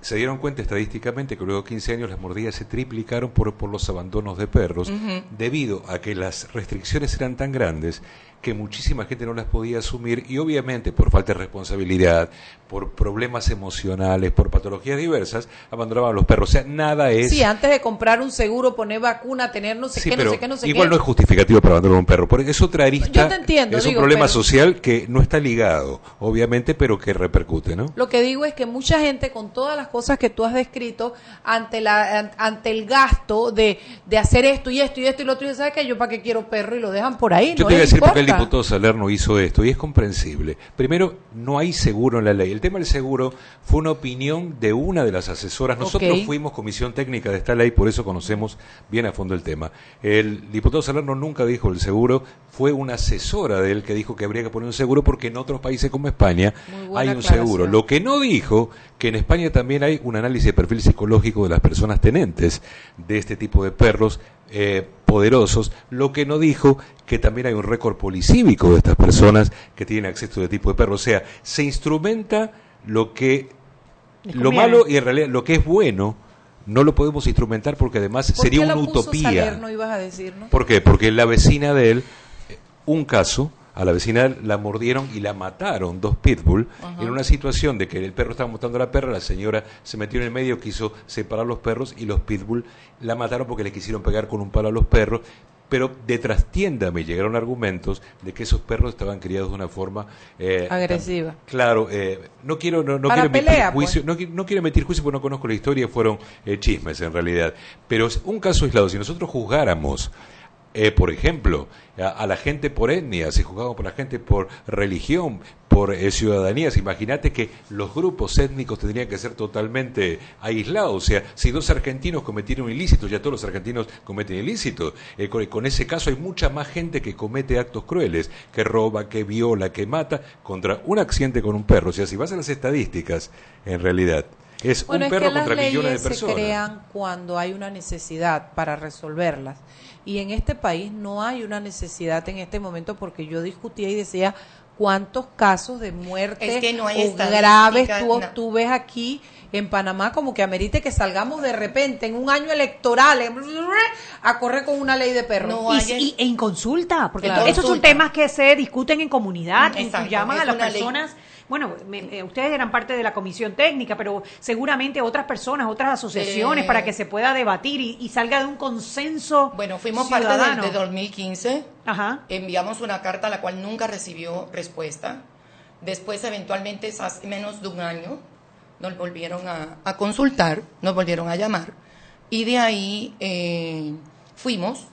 Se dieron cuenta estadísticamente que luego de 15 años las mordidas se triplicaron por, por los abandonos de perros, debido a que las restricciones eran tan grandes que muchísima gente no las podía asumir y obviamente por falta de responsabilidad, por problemas emocionales, por patologías diversas, abandonaban a los perros. O sea, nada es... Sí, antes de comprar un seguro, poner vacuna, tener no sé Sí, qué, pero no sé qué, no sé igual qué. no es justificativo para abandonar a un perro, porque es otra arista, Yo te entiendo, es un problema pero- social que no está ligado, obviamente, pero que repercute, ¿no? Lo que digo es que mucha gente con todas las cosas que tú has descrito ante la an- ante el gasto de, de hacer esto y esto y esto y lo otro, y ¿sabes qué? Yo para qué quiero perro y lo dejan por ahí, Yo no te voy a decir por qué el diputado Salerno hizo esto, y es comprensible. Primero, no hay seguro en la ley. El tema del seguro fue una opinión de una de las asesoras. Nosotros fuimos comisión técnica de esta ley, por eso conocemos bien a fondo el tema. El diputado Salerno nunca dijo el seguro, fue una asesora de él que dijo que habría que poner un seguro porque en otros países como España hay un seguro. Lo que no dijo que en España también hay un análisis de perfil psicológico de las personas tenentes de este tipo de perros eh, poderosos. Lo que no dijo que también hay un récord policívico de estas personas que tienen acceso a este tipo de perros. O sea, se instrumenta lo que lo malo y en realidad lo que es bueno no lo podemos instrumentar porque además ¿Por sería qué una lo puso utopía. Salerno, ibas a decir, ¿no? ¿Por qué? Porque la vecina de él, eh, un caso, a la vecina la mordieron y la mataron dos pitbull. Ajá. En una situación de que el perro estaba montando a la perra, la señora se metió en el medio, quiso separar los perros y los pitbull la mataron porque le quisieron pegar con un palo a los perros. pero de trastienda me llegaron argumentos de que esos perros estaban criados de una forma eh, Agresiva. Claro, eh, no quiero no, no quiero emitir pelea, pues. juicio, no, qui- no quiero emitir juicio porque no conozco la historia, fueron eh, chismes en realidad. Pero es un caso aislado, si nosotros juzgáramos eh, por ejemplo, a, a la gente por etnia, si juzgamos por la gente por religión, por eh, ciudadanías, imagínate que los grupos étnicos tendrían que ser totalmente aislados. O sea, si dos argentinos cometieron un ilícito, ya todos los argentinos cometen ilícitos. Eh, con, con ese caso hay mucha más gente que comete actos crueles, que roba, que viola, que mata, contra un accidente con un perro. O sea, si vas a las estadísticas, en realidad, es Bueno, un es perro que contra millones de leyes se personas. crean cuando hay una necesidad para resolverlas. Y en este país no hay una necesidad en este momento porque yo discutía y decía cuántos casos de muerte Es que no hay o graves tú, no. tú ves aquí en Panamá como que amerite que salgamos de repente en un año electoral a correr con una ley de perros. No Y, en consulta, porque Claro. esos son temas que se discuten en comunidad, y exacto, llaman a las ley. Bueno, me- eh, ustedes eran parte de la comisión técnica, pero seguramente otras personas, otras asociaciones, Eh, para que se pueda debatir y, y salga de un consenso. Bueno, fuimos ciudadano. parte del de 2015. Ajá. Enviamos una carta a la cual nunca recibió respuesta. Después, eventualmente, hace menos de un año, nos volvieron a, a consultar, nos volvieron a llamar. Y de ahí eh, fuimos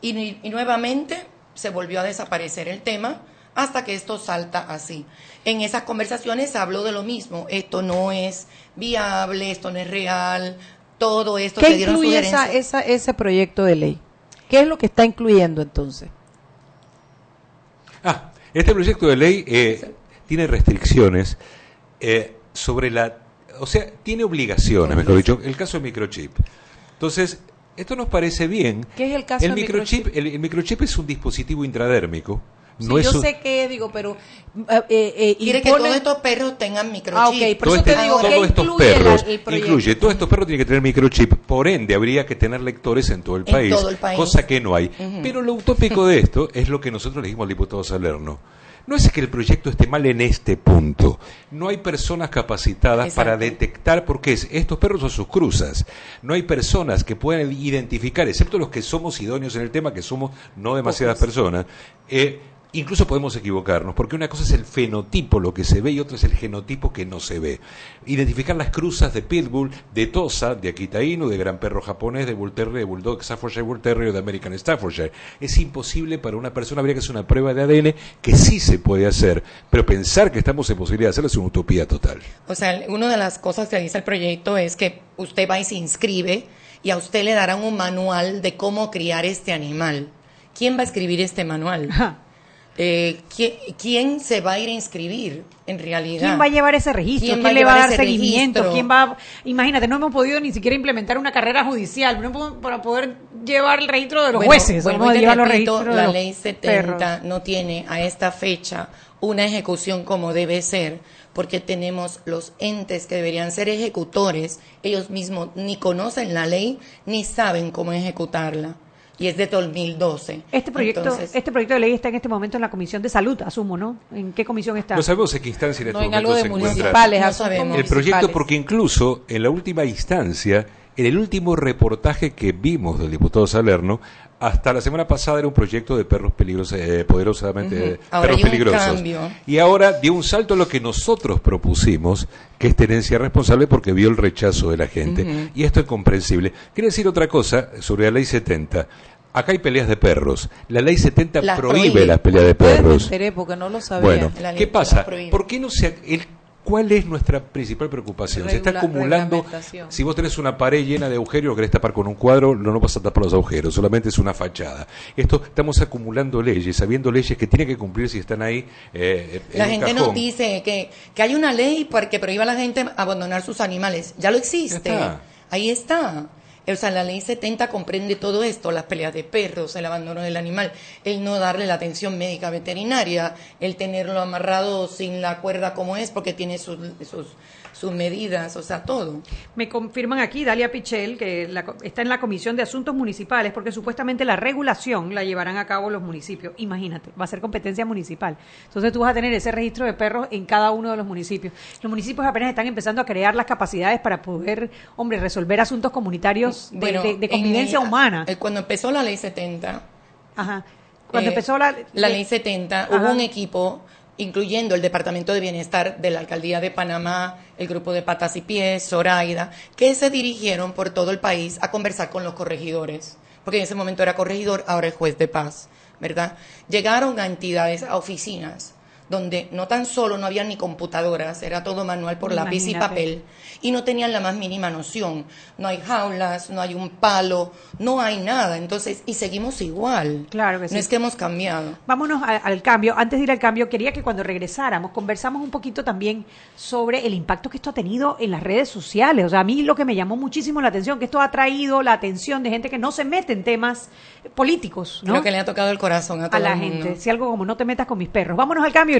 y, y nuevamente se volvió a desaparecer el tema hasta que esto salta así. En esas conversaciones se habló de lo mismo. Esto no es viable, esto no es real, todo esto se ¿Qué dieron incluye esa, sugerencias. esa, ese proyecto de ley? ¿Qué es lo que está incluyendo entonces? Ah, este proyecto de ley eh, tiene restricciones eh, sobre la... O sea, tiene obligaciones, mejor dicho, el caso del microchip. Entonces, esto nos parece bien. ¿Qué es el caso el del microchip? El, el microchip es un dispositivo intradérmico. Sí, No es yo un- sé que digo, pero eh, eh, eh, Quiere que todos estos perros tengan microchip. Ah, ok, por todo eso te este- digo, ¿qué todos estos incluye la- perros, el incluye, todos estos perros tienen que tener microchip, por ende habría que tener lectores en todo el En país, todo el país. cosa que no hay. Pero lo utópico de esto es lo que nosotros le dijimos al diputado Salerno. No es que el proyecto esté mal en este punto. No hay personas capacitadas Exacto. para detectar, porque es- estos perros son sus cruzas. No hay personas que puedan identificar, excepto los que somos idóneos en el tema, que somos no demasiadas personas. eh, Incluso podemos equivocarnos, porque una cosa es el fenotipo, lo que se ve, y otra es el genotipo que no se ve. Identificar las cruzas de Pitbull, de Tosa, de Akita Inu, de Gran Perro Japonés, de Bull Terrier, de Bulldog, Staffordshire Bull Terrier o de American Staffordshire. Es imposible para una persona, habría que hacer una prueba de ADN que sí se puede hacer, pero pensar que estamos en posibilidad de hacerlo es una utopía total. O sea, una de las cosas que dice el proyecto es que usted va y se inscribe y a usted le darán un manual de cómo criar este animal. ¿Quién va a escribir este manual? Eh, ¿quién, quién se va a ir a inscribir en realidad? ¿Quién va a llevar ese registro? ¿Quién ¿Quién, va a le va a dar seguimiento? registro? ¿Quién va a- Imagínate, no hemos podido ni siquiera implementar una carrera judicial no para poder llevar el registro de los Bueno, jueces. vuelvo Vamos a los de la los ley 70 perros. no tiene a esta fecha una ejecución como debe ser, porque tenemos los entes que deberían ser ejecutores, ellos mismos ni conocen la ley ni saben cómo ejecutarla. Y es de 2012. Este proyecto, Entonces, este proyecto de ley está en este momento en la Comisión de Salud, asumo, ¿no? ¿En qué comisión está? No sabemos en qué instancia en No, estos en algo de se encuentra. municipales, No sabemos. el proyecto porque incluso en la última instancia, en el último reportaje que vimos del diputado Salerno, hasta la semana pasada era un proyecto de perros peligrosos, eh, poderosamente eh, Ahora perros hay un peligrosos. cambio. Y ahora dio un salto a lo que nosotros propusimos, que es tenencia responsable porque vio el rechazo de la gente. Y esto es comprensible. Quería decir otra cosa sobre la ley 70. Acá hay peleas de perros. La ley 70 Las prohíbe, prohíbe. las peleas de me perros. enteré porque no lo sabía. Bueno, La ley ¿qué pasa? ¿Por qué no se el, ¿Cuál es nuestra principal preocupación? se está acumulando. Si vos tenés una pared llena de agujeros, lo querés tapar con un cuadro, no, no vas a tapar los agujeros, solamente es una fachada. Esto estamos acumulando leyes, sabiendo leyes que tienen que cumplirse y están ahí. eh, en la un gente cajón. nos dice que, que hay una ley para que prohíba a la gente abandonar sus animales. Ya lo existe. Ahí está. O sea, la ley 70 comprende todo esto, las peleas de perros, el abandono del animal, el no darle la atención médica veterinaria, el tenerlo amarrado sin la cuerda como es porque tiene sus, sus, sus medidas, o sea, todo. Me confirman aquí, Dalia Pichel, que la está en la Comisión de Asuntos Municipales, porque supuestamente la regulación la llevarán a cabo los municipios. Imagínate, va a ser competencia municipal. Entonces tú vas a tener ese registro de perros en cada uno de los municipios. Los municipios apenas están empezando a crear las capacidades para poder, hombre, resolver asuntos comunitarios de, Bueno, de- de en convivencia el- humana. eh, Cuando empezó la ley 70, Ajá. Cuando Eh, empezó la... la de- ley 70, Ajá. hubo un equipo, incluyendo el Departamento de Bienestar de la Alcaldía de Panamá, el grupo de Patas y Pies, Zoraida, que se dirigieron por todo el país a conversar con los corregidores, porque en ese momento era corregidor, ahora es juez de paz, ¿verdad? Llegaron a entidades, a oficinas, donde no tan solo no había ni computadoras, era todo manual por lápiz y papel, y no tenían la más mínima noción. No hay jaulas, no hay un palo, no hay nada. Entonces, y seguimos igual. Claro que sí. No es que hemos cambiado. Vámonos a- al cambio. Antes de ir al cambio, quería que cuando regresáramos conversamos un poquito también sobre el impacto que esto ha tenido en las redes sociales. O sea, a mí lo que me llamó muchísimo la atención, que esto ha traído la atención de gente que no se mete en temas políticos, ¿no? Creo que le ha tocado el corazón a la el mundo. gente. Si algo como no te metas con mis perros. Vámonos al cambio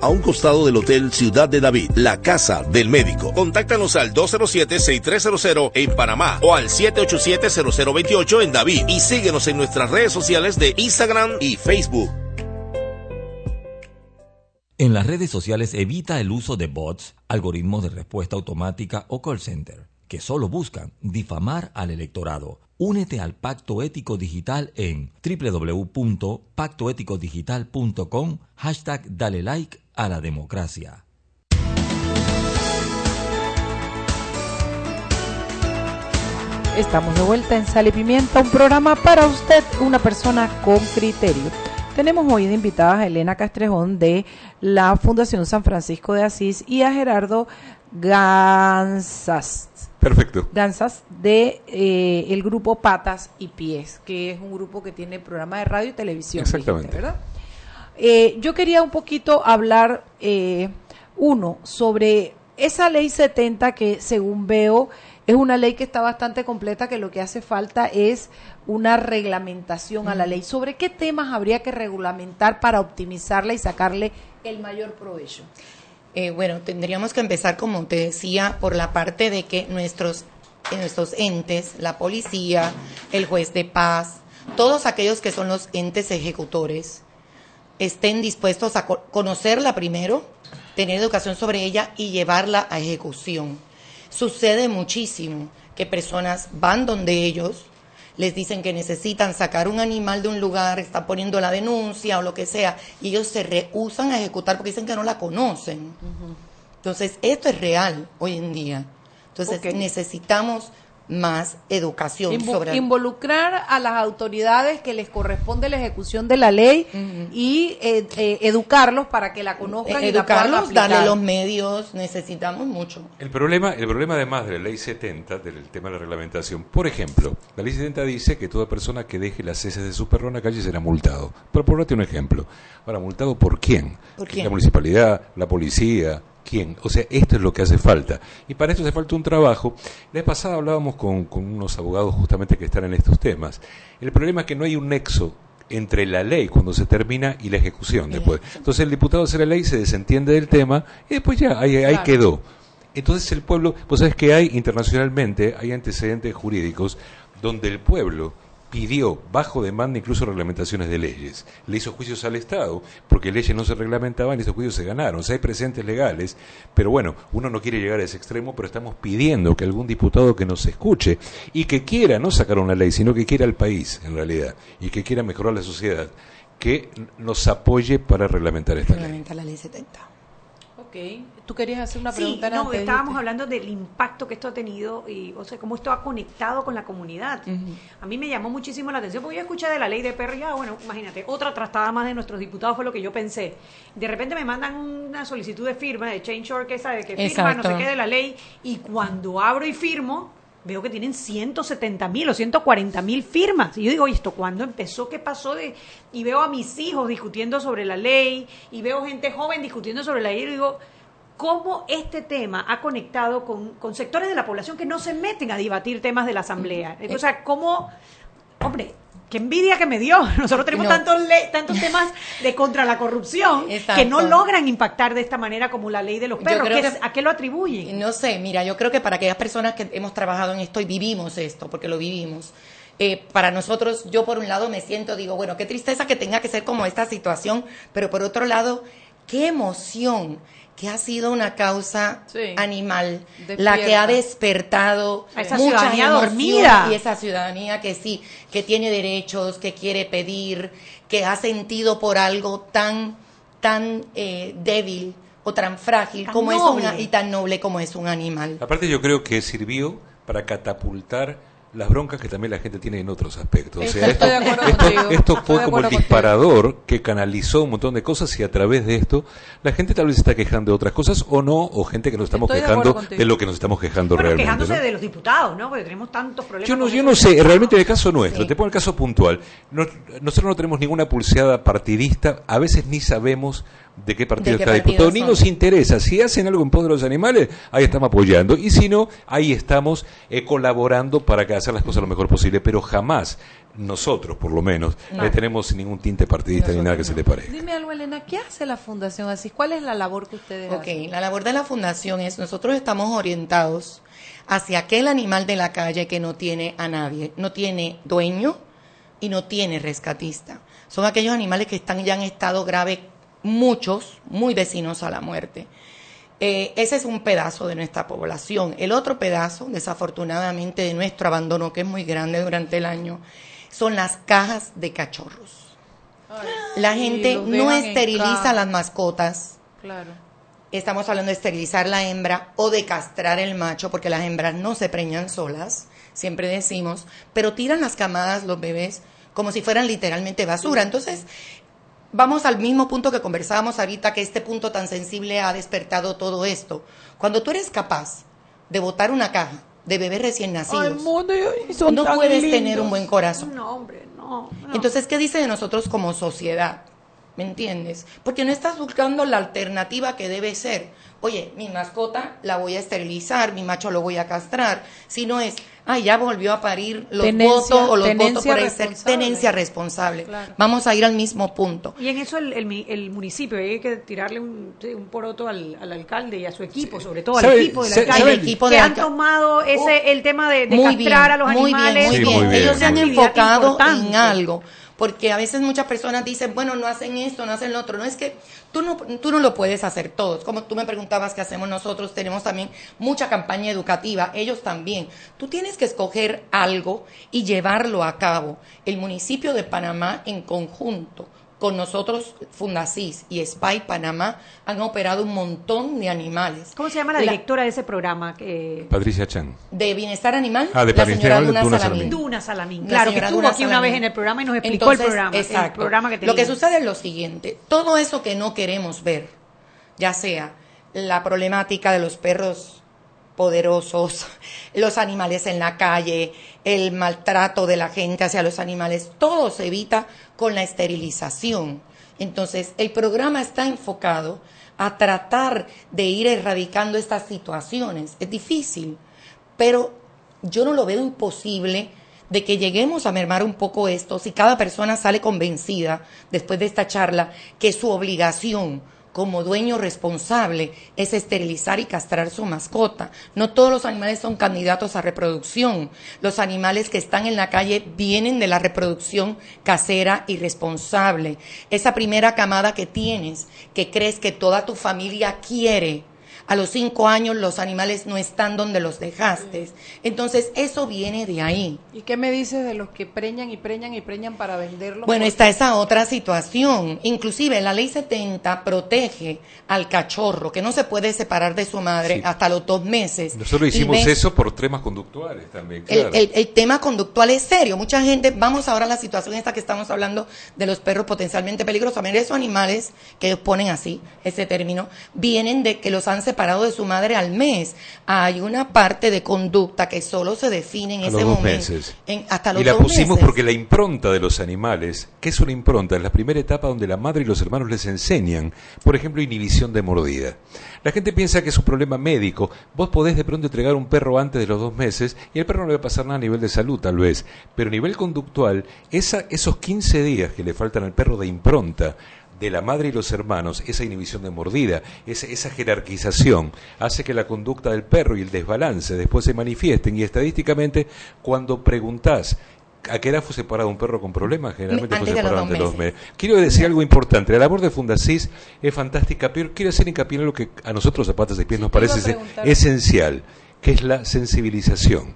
a un costado del Hotel Ciudad de David. La Casa del Médico. Contáctanos al 207-6300 en Panamá o al 787-0028 en David y síguenos en nuestras redes sociales de Instagram y Facebook. En las redes sociales evita el uso de bots, algoritmos de respuesta automática o call center, que solo buscan difamar al electorado. Únete al Pacto Ético Digital en www.pactoeticodigital.com hashtag dale like a la democracia. Estamos de vuelta en Sal y Pimienta, un programa para usted, una persona con criterio. Tenemos hoy de invitadas a Elena Castrejón de la Fundación San Francisco de Asís y a Gerardo Gansas. Perfecto. Gansas de eh, el grupo Patas y Pies, que es un grupo que tiene programa de radio y televisión. Exactamente. ¿verdad? Eh, yo quería un poquito hablar, eh, uno, sobre esa ley 70 que según veo es una ley que está bastante completa, que lo que hace falta es una reglamentación a la ley. ¿Sobre qué temas habría que regulamentar para optimizarla y sacarle el mayor provecho? Eh, bueno, tendríamos que empezar, como te decía, por la parte de que nuestros, eh, nuestros entes, la policía, el juez de paz, todos aquellos que son los entes ejecutores, estén dispuestos a co- conocerla primero, tener educación sobre ella y llevarla a ejecución. Sucede muchísimo que personas van donde ellos, les dicen que necesitan sacar un animal de un lugar, están poniendo la denuncia o lo que sea, y ellos se rehusan a ejecutar porque dicen que no la conocen. Entonces, esto es real hoy en día. Entonces, necesitamos más educación Invo- sobre involucrar a las autoridades que les corresponde la ejecución de la ley y eh, eh, educarlos para que la conozcan y la puedan educarlos, darle aplicar. los medios, necesitamos mucho. El problema, el problema además de la ley 70, del tema de la reglamentación, por ejemplo, la ley 70 dice que toda persona que deje las heces de su perro en la calle será multado. Pero por darte un ejemplo. Ahora, ¿multado por quién? ¿Por quién? La municipalidad, la policía, ¿quién? O sea, esto es lo que hace falta. Y para esto hace falta un trabajo. La vez pasada hablábamos con, con unos abogados justamente que están en estos temas. El problema es que no hay un nexo entre la ley cuando se termina y la ejecución después. Entonces el diputado hace la ley, se desentiende del tema y después ya, ahí, ahí Claro. quedó. Entonces el pueblo, pues sabes que hay internacionalmente, hay antecedentes jurídicos donde el pueblo pidió bajo demanda incluso reglamentaciones de leyes. Le hizo juicios al Estado porque leyes no se reglamentaban y esos juicios se ganaron. O sea, hay presentes legales, pero bueno, uno no quiere llegar a ese extremo, pero estamos pidiendo que algún diputado que nos escuche y que quiera no sacar una ley, sino que quiera al país en realidad y que quiera mejorar la sociedad, que nos apoye para reglamentar esta ley. La ley 70. Ok. ¿Tú querías hacer una Sí, pregunta? no, antes, estábamos hablando del impacto que esto ha tenido y, o sea, cómo esto ha conectado con la comunidad. A mí me llamó muchísimo la atención porque yo escuché de la ley de perros y, ah, bueno, imagínate, otra trastada más de nuestros diputados fue lo que yo pensé. De repente me mandan una solicitud de firma de Change.org, que sabe que firma no sé qué de la ley y cuando abro y firmo veo que tienen 170 mil o 140 mil firmas. Y yo digo, "Oye, ¿esto cuándo empezó? ¿Qué pasó? de Y veo a mis hijos discutiendo sobre la ley y veo gente joven discutiendo sobre la ley y digo, cómo este tema ha conectado con, con sectores de la población que no se meten a debatir temas de la Asamblea. O sea, cómo, hombre, qué envidia que me dio. Nosotros tenemos No. tantos, tantos temas de contra la corrupción que no logran impactar de esta manera como la ley de los perros. creo ¿Qué que- es- ¿A qué lo atribuyen? No sé, mira, yo creo que para aquellas personas que hemos trabajado en esto y vivimos esto, porque lo vivimos, eh, para nosotros, yo por un lado me siento, digo, bueno, qué tristeza que tenga que ser como esta situación, pero por otro lado, qué emoción que ha sido una causa animal, la que ha despertado A esa mucha ciudadanía y esa ciudadanía que sí, que tiene derechos, que quiere pedir, que ha sentido por algo tan, tan eh, débil o tan frágil Tan como noble. es un, y tan noble como es un animal. Aparte yo creo que sirvió para catapultar las broncas que también la gente tiene en otros aspectos. O sea, Estoy esto, de acuerdo esto- esto fue como el contigo. disparador que canalizó un montón de cosas y a través de esto la gente tal vez se está quejando de otras cosas o no, o gente que nos estamos Estoy quejando de lo que nos estamos quejando Bueno, realmente. quejándose ¿no? de los diputados, ¿no? Porque tenemos tantos problemas. Yo no, yo no sé, realmente en el caso nuestro, te pongo el caso puntual. No- nosotros no tenemos ninguna pulseada partidista, a veces ni sabemos de qué partido ¿De qué está partido diputado, ni nos interesa. Si hacen algo en pos de los animales, ahí estamos apoyando. Y si no, ahí estamos eh, colaborando para que hacer las cosas lo mejor posible. Pero jamás, nosotros por lo menos, No. tenemos ningún tinte partidista ni nada que se le parezca. Dime algo, Elena, ¿qué hace la Fundación Asís? ¿Cuál es la labor que ustedes Ok, hacen? la labor de la fundación es, nosotros estamos orientados hacia aquel animal de la calle que no tiene a nadie, no tiene dueño y no tiene rescatista. Son aquellos animales que están ya en estado grave, muchos, muy vecinos a la muerte. Eh, ese es un pedazo de nuestra población. El otro pedazo, desafortunadamente, de nuestro abandono, que es muy grande durante el año, son las cajas de cachorros. La gente no esteriliza las mascotas. Claro. Estamos hablando de esterilizar la hembra o de castrar el macho, porque las hembras no se preñan solas, siempre decimos, pero tiran las camadas los bebés como si fueran literalmente basura. Entonces, vamos al mismo punto que conversábamos ahorita, que este punto tan sensible ha despertado todo esto. Cuando tú eres capaz de botar una caja de bebés recién nacidos, no puedes lindos. tener un buen corazón. No, hombre, no. no. Entonces, ¿qué dice de nosotros como sociedad? ¿Me entiendes? Porque no estás buscando la alternativa que debe ser. Oye, mi mascota la voy a esterilizar, mi macho lo voy a castrar. Si no es, ay, ya volvió a parir los Tenencia- votos o los votos por ser responsable. tenencia responsable. Claro. Vamos a ir al mismo punto. Y en eso el, el mi- el municipio, hay que tirarle un, un poroto al, al alcalde y a su equipo, sobre todo al ¿Sabe- equipo del alcalde, el equipo que de han tomado ese el tema de, de castrar bien, a los muy animales. Bien, muy Sí, bien. muy bien. Ellos se han enfocado importante. en algo. Porque a veces muchas personas dicen, bueno, no hacen esto, no hacen lo otro. No es que tú no, tú no lo puedes hacer todos. Como tú me preguntabas qué hacemos nosotros, tenemos también mucha campaña educativa, ellos también. Tú tienes que escoger algo y llevarlo a cabo. El municipio de Panamá en conjunto con nosotros, Fundacis y SPY Panamá han operado un montón de animales. ¿Cómo se llama la, directora de ese programa? Que... Patricia Chan. De Bienestar Animal. Ah, de la señora Duna Duna Salamín. Salamín. Duna Salamín. La Claro, que estuvo Duna aquí una vez en el programa y nos explicó Entonces, el programa. El Exacto. programa que lo que sucede es lo siguiente. Todo eso que no queremos ver, ya sea la problemática de los perros poderosos, los animales en la calle, el maltrato de la gente hacia los animales, todo se evita con la esterilización. Entonces, el programa está enfocado a tratar de ir erradicando estas situaciones. Es difícil, pero yo no lo veo imposible de que lleguemos a mermar un poco esto si cada persona sale convencida después de esta charla que su obligación como dueño responsable es esterilizar y castrar su mascota. No todos los animales son candidatos a reproducción. Los animales que están en la calle vienen de la reproducción casera y responsable. Esa primera camada que tienes, que crees que toda tu familia quiere, a los cinco años los animales no están donde los dejaste. Entonces, eso viene de ahí. ¿Y qué me dices de los que preñan y preñan y preñan para venderlos? Bueno, está esa otra situación. Inclusive la ley 70 protege al cachorro, que no se puede separar de su madre Sí. hasta los dos meses. Nosotros hicimos eso por temas conductuales también, el, claro. el- el tema conductual es serio. Mucha gente, vamos ahora a la situación esta que estamos hablando de los perros potencialmente peligrosos. Mira, esos animales que ellos ponen así, ese término, vienen de que los han separado de su madre al mes. Hay una parte de conducta que solo se define en a ese los dos momento. meses. En- hasta los y la dos pusimos meses. porque la impronta de los animales, ¿qué es una impronta? Es la primera etapa donde la madre y los hermanos les enseñan, por ejemplo, inhibición de mordida. La gente piensa que es un problema médico. Vos podés de pronto entregar un perro antes de los dos meses y al perro no le va a pasar nada a nivel de salud, tal vez. Pero a nivel conductual, esa, esos 15 días que le faltan al perro de impronta, de la madre y los hermanos, esa inhibición de mordida, esa, esa jerarquización, hace que la conducta del perro y el desbalance después se manifiesten. Y estadísticamente, cuando preguntás ¿A qué edad fue separado un perro con problemas? Generalmente fue Antes de los separado dos de los meses. meses. Quiero decir algo importante. La labor de Fundacis es fantástica, pero quiero hacer hincapié en lo que a nosotros, a patas y pies, nos parece esencial, que es la sensibilización.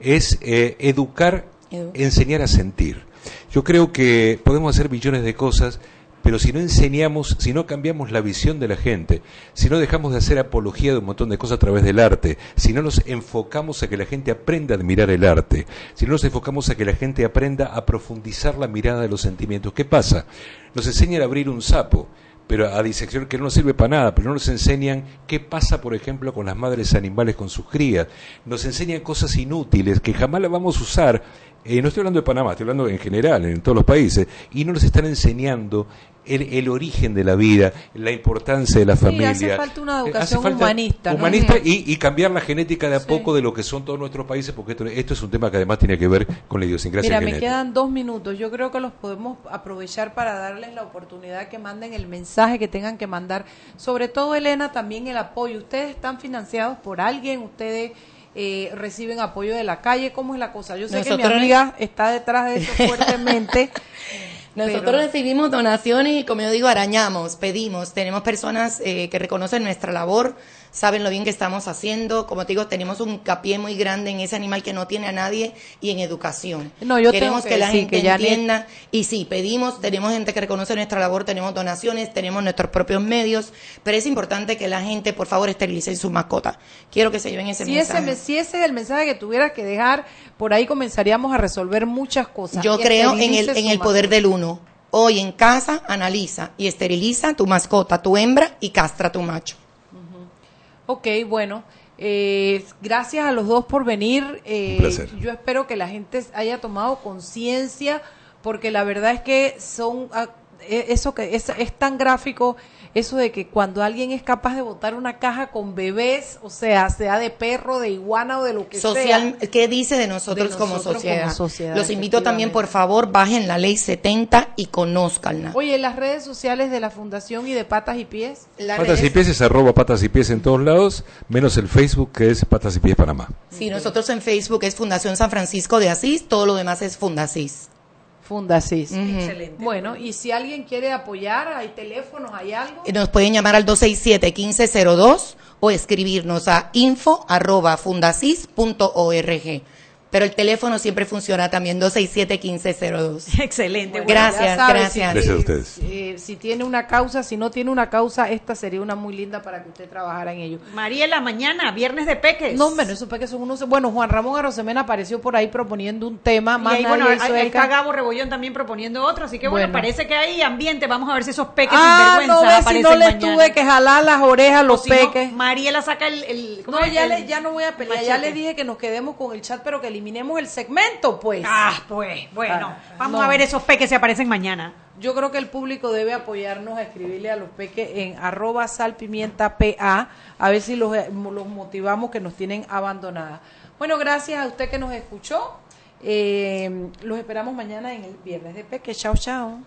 Es eh, educar, Edu- enseñar a sentir. Yo creo que podemos hacer millones de cosas, pero si no enseñamos, si no cambiamos la visión de la gente, si no dejamos de hacer apología de un montón de cosas a través del arte, si no nos enfocamos a que la gente aprenda a admirar el arte, si no nos enfocamos a que la gente aprenda a profundizar la mirada de los sentimientos, ¿qué pasa? Nos enseñan a abrir un sapo, pero a disección que no sirve para nada, pero no nos enseñan qué pasa, por ejemplo, con las madres animales con sus crías. Nos enseñan cosas inútiles que jamás las vamos a usar. Eh, no estoy hablando de Panamá, estoy hablando en general, en todos los países, y no nos están enseñando el, el origen de la vida, la importancia de la Sí, familia. hace falta una Eh, educación falta humanista, ¿no? humanista Ujú. y, y cambiar la genética de a Sí. poco de lo que son todos nuestros países, porque esto, esto es un tema que además tiene que ver con la idiosincrasia Mira, me quedan dos minutos. Yo creo que los podemos aprovechar para darles la oportunidad que manden el mensaje que tengan que mandar. Sobre todo, Elena, también el apoyo. Ustedes están financiados por alguien, ustedes eh, reciben apoyo de la calle. ¿Cómo es la cosa? Yo sé que mi amiga está detrás de eso fuertemente. Nosotros pero- recibimos donaciones y, como yo digo, arañamos, pedimos. Tenemos personas eh, que reconocen nuestra labor, saben lo bien que estamos haciendo. Como te digo, tenemos un hincapié muy grande en ese animal que no tiene a nadie y en educación. No, yo Queremos tengo que, que la gente que entienda. Y sí, pedimos, tenemos gente que reconoce nuestra labor, tenemos donaciones, tenemos nuestros propios medios, pero es importante que la gente, por favor, esterilicen su mascota. Quiero que se lleven ese Si mensaje. me- si ese es el mensaje que tuvieras que dejar, por ahí comenzaríamos a resolver muchas cosas. Yo creo en el, esterilice en el poder mascota. del uno. Hoy en casa, analiza y esteriliza tu mascota, tu hembra y castra tu macho. Ok, bueno. eh, gracias a los dos por venir. eh, Un placer. Yo espero que la gente haya tomado conciencia, porque la verdad es que son ah, eso que es, es tan gráfico, eso de que cuando alguien es capaz de botar una caja con bebés, o sea, sea de perro, de iguana o de lo que Social, sea. ¿Qué dice de nosotros, De como, nosotros sociedad? como sociedad, Los invito también, por favor, bajen la ley 70 y conózcanla. Oye, las redes sociales de la Fundación y de Patas y Pies. Las Patas y pies es arroba patas y pies en todos lados, menos el Facebook que es patas y pies Panamá. Sí, nosotros en Facebook es Fundación San Francisco de Asís, todo lo demás es Fundacis. Fundacis. Ujú. Bueno, y si alguien quiere apoyar, hay teléfonos, hay algo. Eh, Nos pueden llamar al 267-1502 o escribirnos a info arroba fundacis.org. pero el teléfono siempre funciona también, 267-1502. Excelente. Bueno, gracias, sabe, gracias. si- Gracias a ustedes. eh, si tiene una causa, si no tiene una causa, esta sería una muy linda para que usted trabajara en ello. Mariela, mañana, viernes de peques. No, hombre, esos peques son unos... Bueno, Juan Ramón Arosemena apareció por ahí proponiendo un tema, Y más ahí, nadie bueno, hizo ahí, ahí está Gabo Rebollón también proponiendo otro, así que bueno, Bueno. parece que hay ambiente. Vamos a ver si esos peques Ah, sinvergüenza no si aparecen no les mañana. tuve que jalar las orejas O los si no, peques. Mariela saca el... el ¿cómo No, ya, El le, ya no voy a pelear. Ya le dije que nos quedemos con el chat, pero que eliminemos el segmento, pues. Ah, pues, bueno. Ah, vamos no. a ver esos peques si aparecen mañana. Yo creo que el público debe apoyarnos a escribirle a los peques en arroba salpimienta PA, a ver si los, los motivamos que nos tienen abandonadas. Bueno, gracias a usted que nos escuchó. Eh, los esperamos mañana en el viernes de peque. Chao, chao.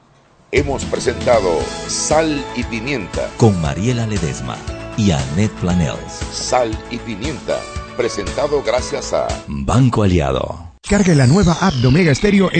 Hemos presentado Sal y Pimienta. Con Mariela Ledesma y Annette Planels. Sal y Pimienta. Presentado gracias a Banco Aliado. Cargue la nueva app de Omega Stereo